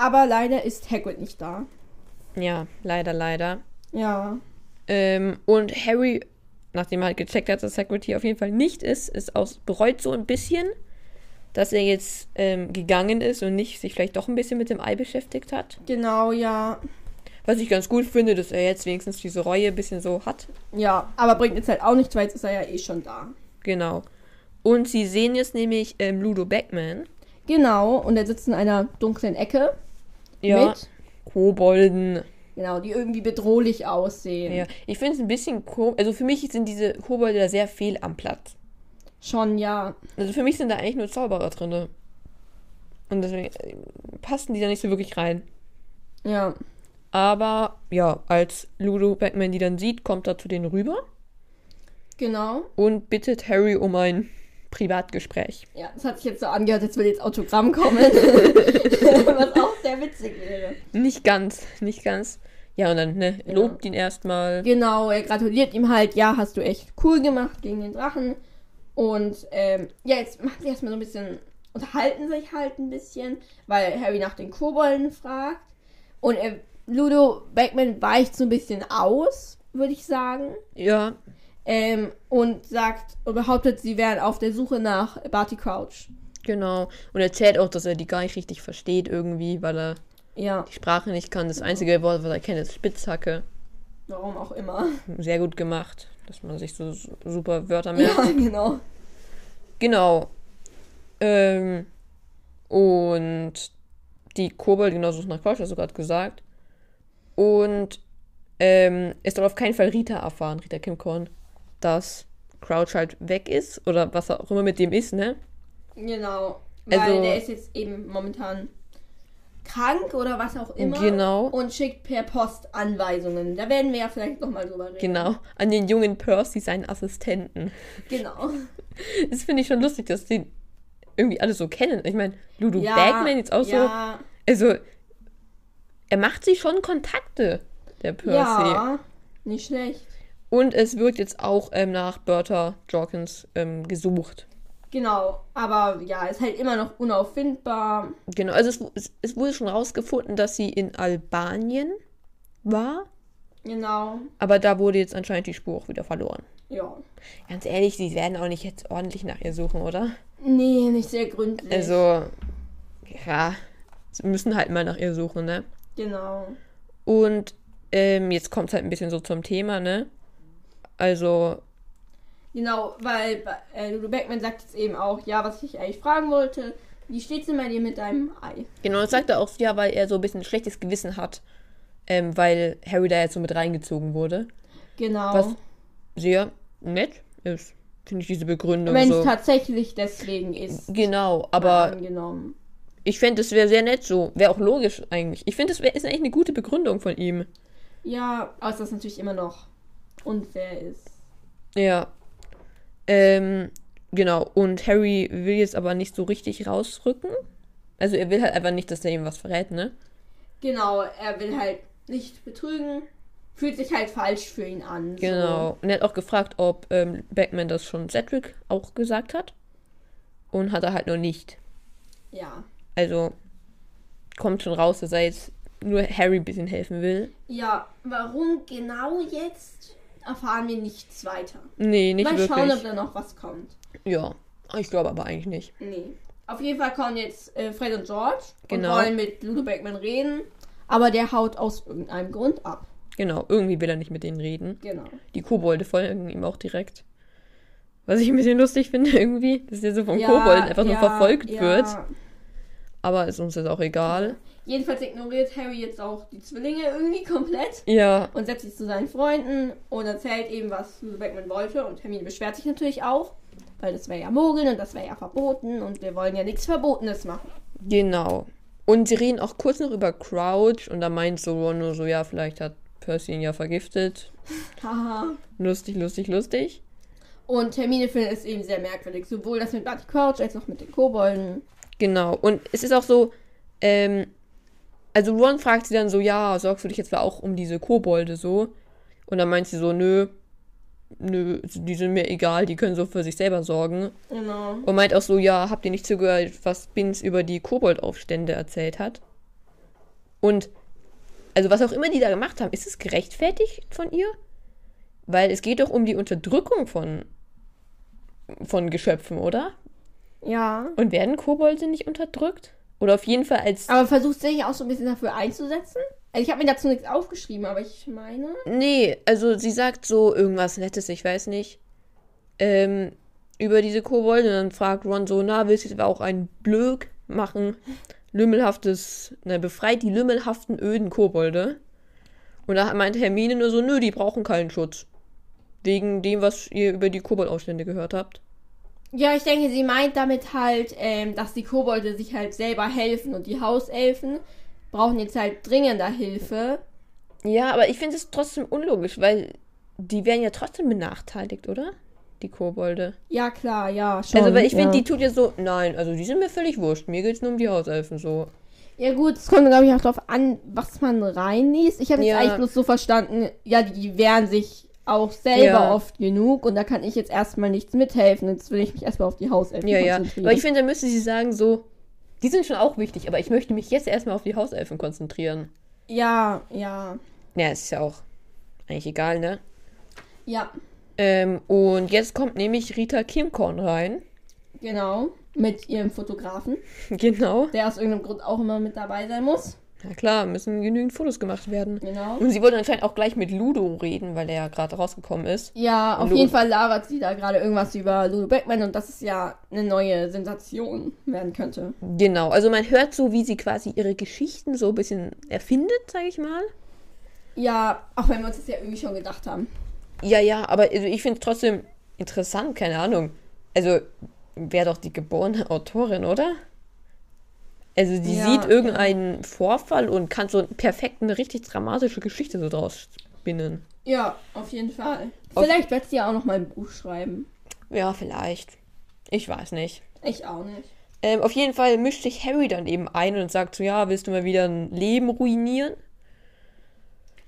Aber leider ist Hagrid nicht da. Ja, leider, leider. Ja. Ähm, und Harry, nachdem er halt gecheckt hat, dass Hagrid hier auf jeden Fall nicht ist, ist aus, bereut so ein bisschen, dass er jetzt ähm, gegangen ist und nicht sich vielleicht doch ein bisschen mit dem Ei beschäftigt hat. Genau, ja. Was ich ganz gut finde, dass er jetzt wenigstens diese Reue ein bisschen so hat. Ja, aber bringt jetzt halt auch nichts, weil jetzt ist er ja eh schon da. Genau. Und sie sehen jetzt nämlich ähm, Ludo Backman. Genau, und er sitzt in einer dunklen Ecke Ja. mit, Kobolden. genau, die irgendwie bedrohlich aussehen. Ja. Ich finde es ein bisschen komisch. Also für mich sind diese Kobolde da sehr fehl am Platz. Schon, ja. Also für mich sind da eigentlich nur Zauberer drin. Und deswegen äh, passen die da nicht so wirklich rein. Ja. Aber ja, als Ludo Backman die dann sieht, kommt er zu denen rüber Genau. und bittet Harry um ein Privatgespräch. Ja, das hat sich jetzt so angehört, als würde jetzt Autogramm kommen. Was auch sehr witzig wäre. Nicht ganz, nicht ganz. Ja, und dann ne, Ja. lobt ihn erstmal. Genau, er gratuliert ihm halt, ja, hast du echt cool gemacht gegen den Drachen. Und ähm, ja, jetzt machen sie erstmal so ein bisschen, unterhalten sich halt ein bisschen, weil Harry nach den Kobolden fragt. Und er, Ludo Beckman weicht so ein bisschen aus, würde ich sagen. Ja, Ähm, und sagt und behauptet, sie wären auf der Suche nach Barty Crouch. genau. Und erzählt auch, dass er die gar nicht richtig versteht irgendwie, weil er Ja, die Sprache nicht kann. Das einzige Wort, was er kennt, ist Spitzhacke. warum auch immer. Sehr gut gemacht, dass man sich so su- super Wörter merkt. Ja, genau. Genau. Ähm, und die Kobold, genau so ist nach Crouch, hast du gerade gesagt. Und ähm, es soll auf keinen Fall Rita erfahren, Rita Kimcorn, dass Crouch halt weg ist oder was auch immer mit dem ist, ne? Genau. Weil Also- der ist jetzt eben momentan krank oder was auch immer. Genau. Und schickt per Post Anweisungen. Da werden wir ja vielleicht nochmal drüber reden. Genau. An den jungen Percy, seinen Assistenten. Genau. Das finde ich schon lustig, dass die irgendwie alle so kennen. Ich meine, Ludo Ja, Bagman jetzt auch so. ja, Also, er macht sich schon Kontakte, der Percy. Ja, nicht schlecht. Und es wird jetzt auch ähm, nach Bertha Jorkins ähm, gesucht. Genau. Aber ja, ist halt immer noch unauffindbar. Genau, also es, es, es wurde schon rausgefunden, dass sie in Albanien war, Genau. aber da wurde jetzt anscheinend die Spur auch wieder verloren. Ja. Ganz ehrlich, sie werden auch nicht jetzt ordentlich nach ihr suchen, oder? Nee, nicht sehr gründlich. Also, ja, sie müssen halt mal nach ihr suchen, ne? Genau. Und ähm, jetzt kommt es halt ein bisschen so zum Thema, ne? Also, Genau, weil äh, Lulu Beckman sagt jetzt eben auch, ja, was ich eigentlich fragen wollte, wie steht's denn bei dir mit deinem Ei? genau, das sagt er auch, ja, weil er so ein bisschen ein schlechtes Gewissen hat, ähm, weil Harry da jetzt so mit reingezogen wurde. Genau. Was sehr nett ist, finde ich diese Begründung Wenn es so. tatsächlich deswegen ist. Genau, aber angenommen. ich fände, es wäre sehr nett so. Wäre auch logisch eigentlich. Ich finde, es ist eigentlich eine gute Begründung von ihm. Ja, außer dass es natürlich immer noch unfair ist. Ja. Ähm, genau. Und Harry will jetzt aber nicht so richtig rausrücken. Also er will halt einfach nicht, dass er ihm was verrät, ne? Genau, er will halt nicht betrügen, fühlt sich halt falsch für ihn an. so. Genau. Und er hat auch gefragt, ob ähm, Beckman das schon Cedric auch gesagt hat. Und hat er halt noch nicht. Ja. Also kommt schon raus, dass er jetzt nur Harry ein bisschen helfen will. Ja, warum genau jetzt, erfahren wir nichts weiter. Nee, nicht Mal wirklich. schauen, ob da noch was kommt. Ja, ich glaube aber eigentlich nicht. Nee. Auf jeden Fall kommen jetzt äh, Fred und George Genau. und wollen mit Ludo Beckman reden, aber der haut aus irgendeinem Grund ab. Genau, irgendwie will er nicht mit denen reden. Genau. Die Kobolde folgen ihm auch direkt. Was ich ein bisschen lustig finde irgendwie, dass der so von Ja, Kobolden einfach nur ja, verfolgt ja. wird. Aber ist uns jetzt auch egal. Jedenfalls ignoriert Harry jetzt auch die Zwillinge irgendwie komplett Ja, und setzt sich zu seinen Freunden und erzählt eben, was Beckman wollte. Und Hermine beschwert sich natürlich auch, weil das wäre ja Mogeln und das wäre ja verboten und wir wollen ja nichts Verbotenes machen. genau. Und sie reden auch kurz noch über Crouch und da meint so Ron nur so, ja, vielleicht hat Percy ihn ja vergiftet. Haha. Lustig, lustig, lustig. Und Hermine findet es eben sehr merkwürdig, sowohl das mit Barty Crouch als auch mit den Kobolden. Genau. Und es ist auch so, ähm, also Ron fragt sie dann so, ja, sorgst du dich jetzt auch um diese Kobolde so? Und dann meint sie so, nö, nö, die sind mir egal, die können so für sich selber sorgen. Genau. Und meint auch so, ja, habt ihr nicht zugehört, was Binz über die Koboldaufstände erzählt hat? Und, also was auch immer die da gemacht haben, ist es gerechtfertigt von ihr? Weil es geht doch um die Unterdrückung von, von Geschöpfen, oder? Ja. Und werden Kobolde nicht unterdrückt? Oder auf jeden Fall als. Aber versuchst du dich auch so ein bisschen dafür einzusetzen? Also ich habe mir dazu nichts aufgeschrieben, aber ich meine. Nee, also sie sagt so irgendwas Nettes, ich weiß nicht. Ähm, über diese Kobolde. Und dann fragt Ron so, na, willst du etwa auch ein Blöck machen? Lümmelhaftes, na, befreit die lümmelhaften, öden Kobolde. Und da meint Hermine nur so, nö, die brauchen keinen Schutz. Wegen dem, was ihr über die Koboldaufstände gehört habt. Ja, ich denke, sie meint damit halt, ähm, dass die Kobolde sich halt selber helfen und die Hauselfen brauchen jetzt halt dringender Hilfe. Ja, aber ich finde es trotzdem unlogisch, weil die werden ja trotzdem benachteiligt, oder? Die Kobolde. Ja, klar, ja, schon. Also, weil ich finde, ja. die tut ja so, nein, also die sind mir völlig wurscht. Mir geht's nur um die Hauselfen so. Ja gut, es kommt, glaube ich, auch darauf an, was man reinliest. Ich habe jetzt Ja. eigentlich bloß so verstanden, ja, die wehren sich auch selber Ja. oft genug und da kann ich jetzt erstmal nichts mithelfen. Jetzt will ich mich erstmal auf die Hauselfen Ja, ja. konzentrieren. Aber ich finde, da müsste sie sagen, so, die sind schon auch wichtig, aber ich möchte mich jetzt erstmal auf die Hauselfen konzentrieren. ja, ja, Ja, ist ja auch eigentlich egal, ne? ja, Ähm, und jetzt kommt nämlich Rita Kimkorn rein. genau. Mit ihrem Fotografen, genau. der aus irgendeinem Grund auch immer mit dabei sein muss. Ja klar, müssen genügend Fotos gemacht werden. Genau. Und sie wollte anscheinend auch gleich mit Ludo reden, weil der ja gerade rausgekommen ist. Ja, auf Lu- jeden Fall labert sie da gerade irgendwas über Lulu Beckman und dass es ja eine neue Sensation werden könnte. Genau, also man hört so, wie sie quasi ihre Geschichten so ein bisschen erfindet, sage ich mal. Ja, auch wenn wir uns das ja irgendwie schon gedacht haben. Ja, ja, aber also ich finde es trotzdem interessant, keine Ahnung. Also wäre doch die geborene Autorin, oder? Also die Ja, sieht irgendeinen Vorfall und kann so perfekt eine richtig dramatische Geschichte so draus spinnen. Ja, auf jeden Fall. Auf- Vielleicht wird sie ja auch noch mal ein Buch schreiben. Ja, vielleicht. Ich weiß nicht. Ich auch nicht. Ähm, auf jeden Fall mischt sich Harry dann eben ein und sagt so, ja, willst du mal wieder ein Leben ruinieren?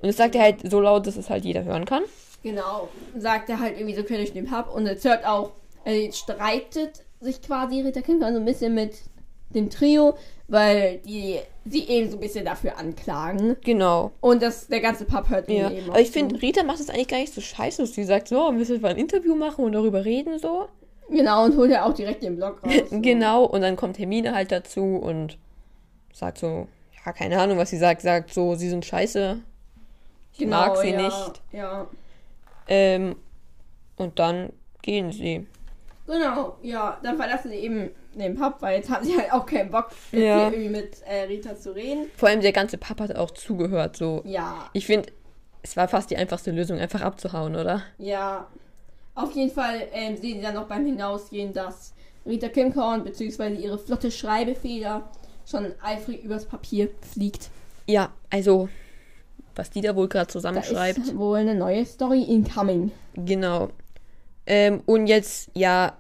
Und das sagt er halt so laut, dass es halt jeder hören kann. Genau. Sagt er halt irgendwie so quer durch den Pub und jetzt hört auch, er streitet sich quasi Rita Kimkorn so ein bisschen mit dem Trio, weil die sie eben so ein bisschen dafür anklagen. Genau. Und das, der ganze Pub hört Ja. eben Aber ich finde. Rita macht es eigentlich gar nicht so scheiße. Sie sagt so, wir müssen mal ein Interview machen und darüber reden so. Genau, und holt ja auch direkt den Blog raus. genau. Und dann kommt Hermine halt dazu und sagt so, ja, keine Ahnung, was sie sagt. Sagt so, sie sind scheiße. Ich Genau, mag sie ja, nicht. Ja. Ähm, und dann gehen sie. Genau, ja. Dann verlassen sie eben den Pub, weil jetzt haben sie halt auch keinen Bock, jetzt Ja. hier irgendwie mit äh, Rita zu reden. Vor allem der ganze Papa hat auch zugehört. So, Ja, ich finde, es war fast die einfachste Lösung, einfach abzuhauen, oder? ja. Auf jeden Fall ähm, sehen sie dann noch beim Hinausgehen, dass Rita Kimcorn bzw. ihre flotte Schreibefeder schon eifrig übers Papier fliegt. Ja, also, was die da wohl gerade Da zusammenschreibt. ist wohl eine neue Story incoming. Genau. Ähm, und jetzt, ja,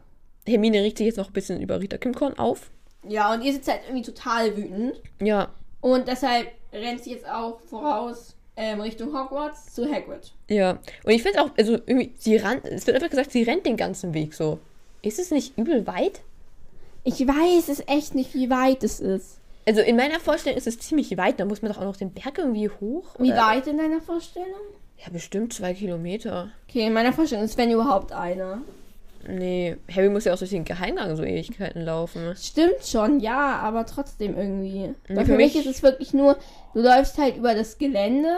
Hermine regt sich jetzt noch ein bisschen über Rita Kimcorn auf. Ja, und ihr sitzt halt irgendwie total wütend. Ja, Und deshalb rennt sie jetzt auch voraus ähm, Richtung Hogwarts zu Hagrid. ja. Und ich finde auch, also irgendwie, sie rennt, es wird einfach gesagt, sie rennt den ganzen Weg so. Ist es nicht übel weit? Ich weiß es echt nicht, wie weit es ist. Also in meiner Vorstellung ist es ziemlich weit, da muss man doch auch noch den Berg irgendwie hoch. Wie oder? weit in deiner Vorstellung? Ja, bestimmt zwei Kilometer. Okay, in meiner Vorstellung ist wenn überhaupt eine. Nee, Harry muss ja auch durch den Geheimgang so Ewigkeiten laufen. Stimmt schon, ja, aber trotzdem irgendwie. Nee, für mich mich- ist es wirklich nur, du läufst halt über das Gelände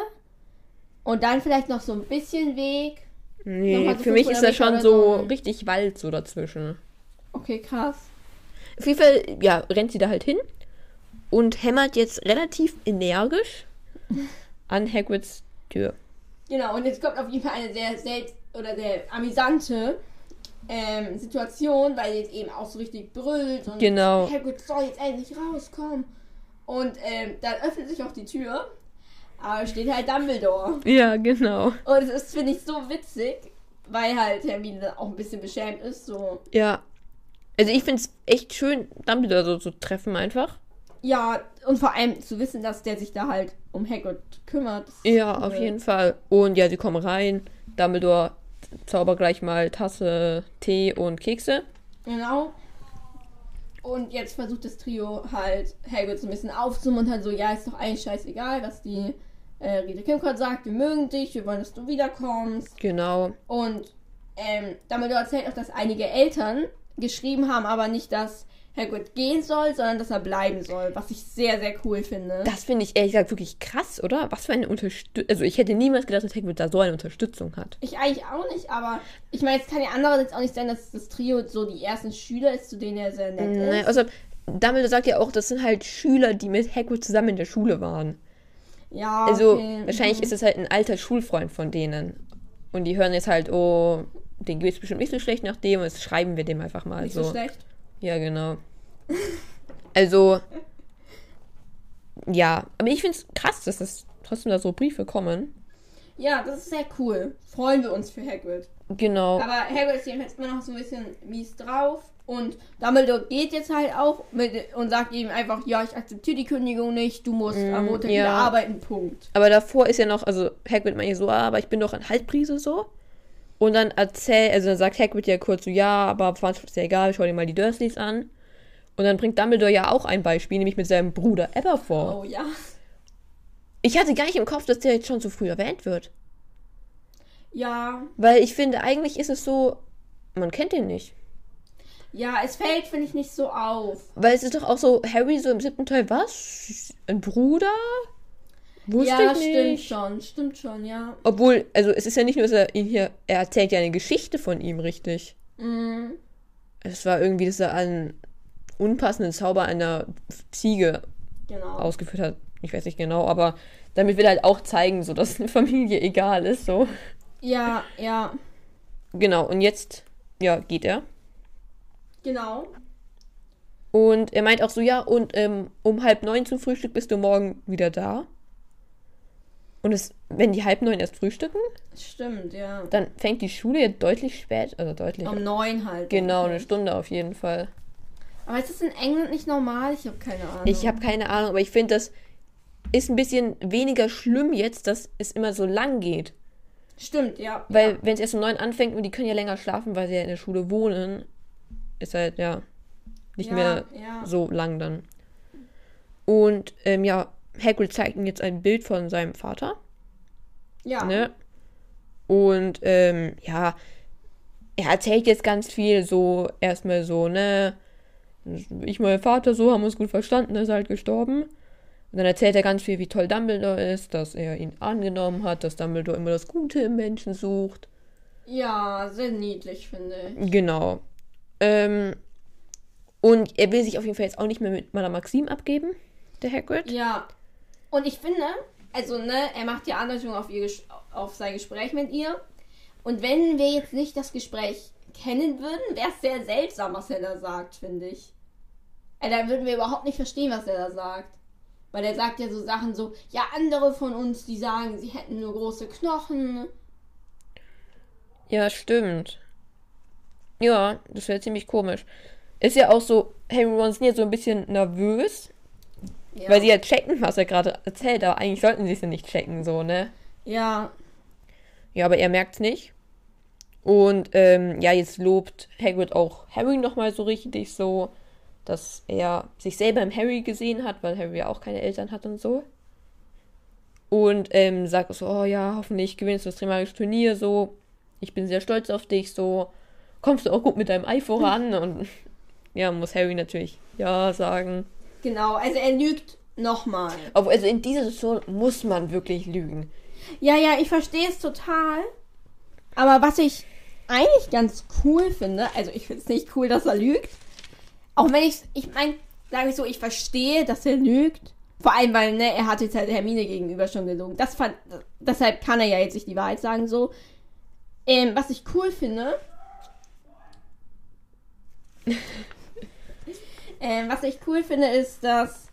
und dann vielleicht noch so ein bisschen Weg. Nee, für mich ist da 500 schon so. richtig Wald so dazwischen. Okay, krass. Auf jeden Fall, ja, rennt sie da halt hin und hämmert jetzt relativ energisch an Hagrids Tür. Genau, und jetzt kommt auf jeden Fall eine sehr selts oder sehr amüsante ähm, Situation, weil jetzt eben auch so richtig brüllt und Genau. Hagrid soll jetzt endlich rauskommen. Und ähm, dann öffnet sich auch die Tür, aber steht halt Dumbledore. Ja, genau. Und es ist, finde ich, so witzig, weil halt Hermine auch ein bisschen beschämt ist, so. Ja. Also ich finde es echt schön, Dumbledore so zu treffen einfach. Ja, und vor allem zu wissen, dass der sich da halt um Hagrid kümmert. das Ja, auf jeden Fall. Und ja, sie kommen rein. Dumbledore zaubert gleich mal Tasse, Tee und Kekse. Genau. Und jetzt versucht das Trio halt Hagrid so ein bisschen aufzumuntern, so, ja, ist doch eigentlich scheißegal, was die äh, Rita Kimcott sagt, wir mögen dich, wir wollen, dass du wiederkommst. Genau. Und ähm, Dumbledore erzählt auch, dass einige Eltern geschrieben haben, aber nicht, dass Hagrid gehen soll, sondern dass er bleiben soll, was ich sehr, sehr cool finde. Das finde ich ehrlich gesagt wirklich krass, oder? Was für eine Unterstützung. Also ich hätte niemals gedacht, dass Hagrid da so eine Unterstützung hat. Ich eigentlich auch nicht, aber ich meine, es kann ja andererseits auch nicht sein, dass das Trio so die ersten Schüler ist, zu denen er sehr nett Nee, ist. also Dumbledore sagt ja auch, das sind halt Schüler, die mit Hagrid zusammen in der Schule waren. Ja, Also okay. wahrscheinlich mhm. ist es halt ein alter Schulfreund von denen. Und die hören jetzt halt, oh, den geht es bestimmt nicht so schlecht nach dem, und jetzt schreiben wir dem einfach mal nicht so. so schlecht. Ja, genau. Also, ja, aber ich finde es krass, dass das trotzdem da so Briefe kommen. Ja, das ist sehr cool. Freuen wir uns für Hagrid. Genau. Aber Hagrid ist jedenfalls immer noch so ein bisschen mies drauf. Und Dumbledore geht jetzt halt auch mit, und sagt ihm einfach, ja, ich akzeptiere die Kündigung nicht, du musst am Montag ja. wieder arbeiten, Punkt. Aber davor ist ja noch, also Hagrid meint ja so, ah, aber ich bin doch ein Halbprise so. Und dann erzählt, also dann sagt Hagrid ja kurz so, ja, aber Franz ist ja egal, schau dir mal die Dursleys an. Und dann bringt Dumbledore ja auch ein Beispiel, nämlich mit seinem Bruder Aberforth. Oh ja. Ich hatte gar nicht im Kopf, dass der jetzt schon so früh erwähnt wird. Ja, Weil ich finde, eigentlich ist es so, man kennt ihn nicht. ja, es fällt, finde ich, nicht so auf. Weil es ist doch auch so, Harry so im siebten Teil, was? Ein Bruder? Wusste ja, ich stimmt nicht. schon, stimmt schon, ja. Obwohl, also es ist ja nicht nur, dass er ihn hier, er erzählt ja eine Geschichte von ihm, richtig. Mhm. Es war irgendwie, dass er einen unpassenden Zauber einer Ziege Genau. ausgeführt hat. Ich weiß nicht genau, aber damit will er halt auch zeigen, so dass eine Familie egal ist, so. Ja, ja, Genau, und jetzt, ja, geht er. genau. Und er meint auch so, ja, und ähm, um halb neun zum Frühstück bist du morgen wieder da. Und es, wenn die halb neun erst frühstücken, Stimmt, ja. dann fängt die Schule ja deutlich spät, also deutlich. Um neun halt. genau, eine. Stunde auf jeden Fall. Aber ist das in England nicht normal? Ich habe keine Ahnung. Ich habe keine Ahnung, aber ich finde, das ist ein bisschen weniger schlimm jetzt, dass es immer so lang geht. Stimmt, ja. Weil, ja. wenn es erst um neun anfängt und die können ja länger schlafen, weil sie ja in der Schule wohnen, ist halt, ja. Nicht ja, mehr ja. so lang dann. Und ähm, ja, Hagrid zeigt ihm jetzt ein Bild von seinem Vater. Ja. Ne? Und ähm, ja, er erzählt jetzt ganz viel so, erstmal so, ne? Ich mein Vater so haben uns gut verstanden, er ist halt gestorben. Und dann erzählt er ganz viel, wie toll Dumbledore ist, dass er ihn angenommen hat, dass Dumbledore immer das Gute im Menschen sucht. Ja, sehr niedlich, finde ich. Genau. Ähm, und er will sich auf jeden Fall jetzt auch nicht mehr mit Madame Maxim abgeben, der Hagrid. Ja. Und ich finde, also, ne, er macht ja Andeutungen auf, ihr, auf sein Gespräch mit ihr. Und wenn wir jetzt nicht das Gespräch kennen würden, wäre es sehr seltsam, was er da sagt, finde ich. Äh, dann würden wir überhaupt nicht verstehen, was er da sagt. Weil er sagt ja so Sachen so, ja, andere von uns, die sagen, sie hätten nur große Knochen. Ja, stimmt. Ja, das wäre ziemlich komisch. Ist ja auch so, Harry und Ron jetzt so ein bisschen nervös, Ja. weil sie ja checken, was er gerade erzählt, aber eigentlich sollten sie es ja nicht checken, so, ne? ja, Ja, aber er merkt's nicht. Und ähm, ja, jetzt lobt Hagrid auch Harry nochmal so richtig so, dass er sich selber im Harry gesehen hat, weil Harry ja auch keine Eltern hat und so. Und ähm, sagt so, oh ja, hoffentlich gewinnst du das Trimagische Turnier so. Ich bin sehr stolz auf dich so. Kommst du auch gut mit deinem Ei voran? Und ja, muss Harry natürlich ja sagen. Genau. Also er lügt nochmal. Also in dieser Situation muss man wirklich lügen. Ja, ja, ich verstehe es total. Aber was ich eigentlich ganz cool finde, also ich finde es nicht cool, dass er lügt. Auch wenn ich, ich meine, sage ich so, ich verstehe, dass er lügt. Vor allem, weil, ne, er hat jetzt halt Hermine gegenüber schon gelogen. Das fand, deshalb kann er ja jetzt nicht die Wahrheit sagen, so. Ähm, was ich cool finde. Ähm, was ich cool finde, ist, dass.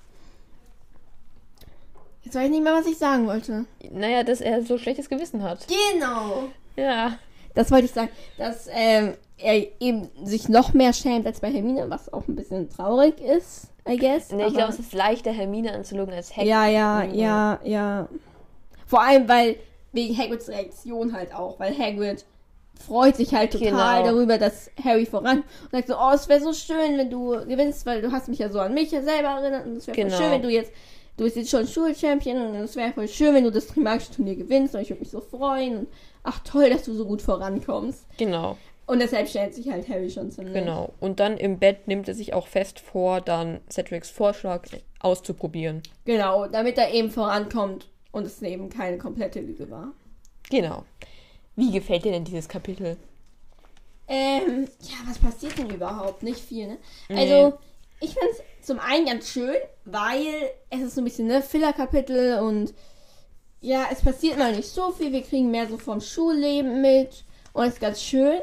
Jetzt weiß ich nicht mehr, was ich sagen wollte. Naja, dass er so schlechtes Gewissen hat. Genau. Ja. Das wollte ich sagen, dass ähm, er eben sich noch mehr schämt als bei Hermine, was auch ein bisschen traurig ist, I guess. Nee, ich glaube, es ist leichter, Hermine anzulogen als Hagrid. ja, ja, Mhm. ja, ja. Vor allem, weil wegen Hagrids Reaktion halt auch, weil Hagrid freut sich halt total Genau. darüber, dass Harry voran und sagt so, oh, es wäre so schön, wenn du gewinnst, weil du hast mich ja so an mich selber erinnert und es wäre Genau. voll schön, wenn du jetzt, du bist jetzt schon Schulchampion und es wäre voll schön, wenn du das Trimagische Turnier gewinnst und ich würde mich so freuen und ach toll, dass du so gut vorankommst. Genau, Und deshalb stellt sich halt Harry schon ziemlich. genau. Und dann im Bett nimmt er sich auch fest vor, dann Cedrics Vorschlag auszuprobieren. Genau, damit er eben vorankommt und es eben keine komplette Lüge war. Genau. Wie gefällt dir denn dieses Kapitel? Ähm, ja, was passiert denn überhaupt? Nicht viel, ne? Nee. Also, ich finde es zum einen ganz schön, weil es ist so ein bisschen, ne, Filler-Kapitel und ja, es passiert mal nicht so viel. Wir kriegen mehr so vom Schulleben mit und es ist ganz schön.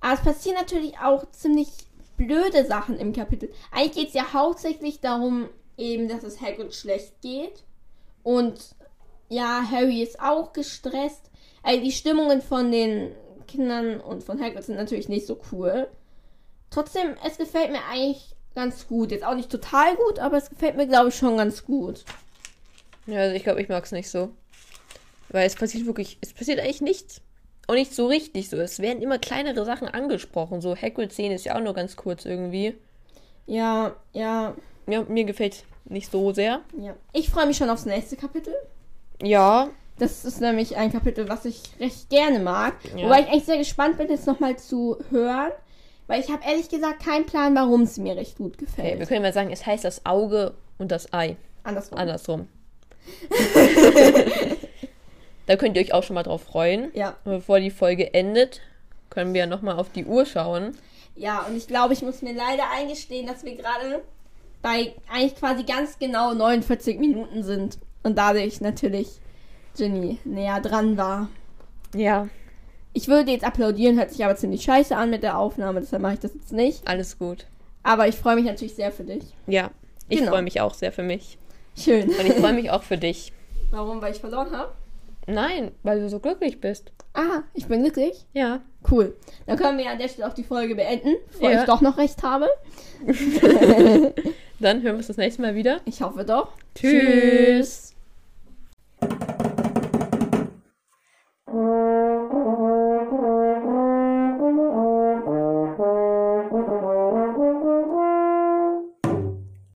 Aber es passieren natürlich auch ziemlich blöde Sachen im Kapitel. Eigentlich geht es ja hauptsächlich darum, eben, dass es Hagrid schlecht geht. Und ja, Harry ist auch gestresst. Also die Stimmungen von den Kindern und von Hagrid sind natürlich nicht so cool. Trotzdem, es gefällt mir eigentlich ganz gut. Jetzt auch nicht total gut, aber es gefällt mir, glaube ich, schon ganz gut. Ja, also ich glaube, ich mag es nicht so. Weil es passiert wirklich, es passiert eigentlich nichts. Und nicht so richtig so. Es werden immer kleinere Sachen angesprochen. So Hagrid-Szene ist ja auch nur ganz kurz irgendwie. Ja, ja, Ja, mir gefällt nicht so sehr. ja. Ich freue mich schon aufs nächste Kapitel. Ja, Das ist nämlich ein Kapitel, was ich recht gerne mag. Ja. Wobei ich echt sehr gespannt bin, jetzt nochmal zu hören. Weil ich habe ehrlich gesagt keinen Plan, warum es mir recht gut okay, gefällt. wir können mal sagen, es heißt das Auge und das Ei. Andersrum. Andersrum. da könnt ihr euch auch schon mal drauf freuen. Ja. Und bevor die Folge endet, können wir nochmal auf die Uhr schauen. Ja, und ich glaube, ich muss mir leider eingestehen, dass wir gerade bei eigentlich quasi ganz genau 49 Minuten sind. Und dadurch natürlich Ginny näher dran war. Ja, Ich würde jetzt applaudieren, hört sich aber ziemlich scheiße an mit der Aufnahme, deshalb mache ich das jetzt nicht. alles gut. Aber ich freue mich natürlich sehr für dich. Ja, ich Genau. freue mich auch sehr für mich. Schön. Und ich freue mich auch für dich. Warum? Weil ich verloren habe? Nein, weil du so glücklich bist. Ah, ich bin glücklich. Ja. Cool. Dann können wir an der Stelle auch die Folge beenden, bevor Ja. ich doch noch recht habe. Dann hören wir uns das nächste Mal wieder. Ich hoffe doch. Tschüss. Oh, oh.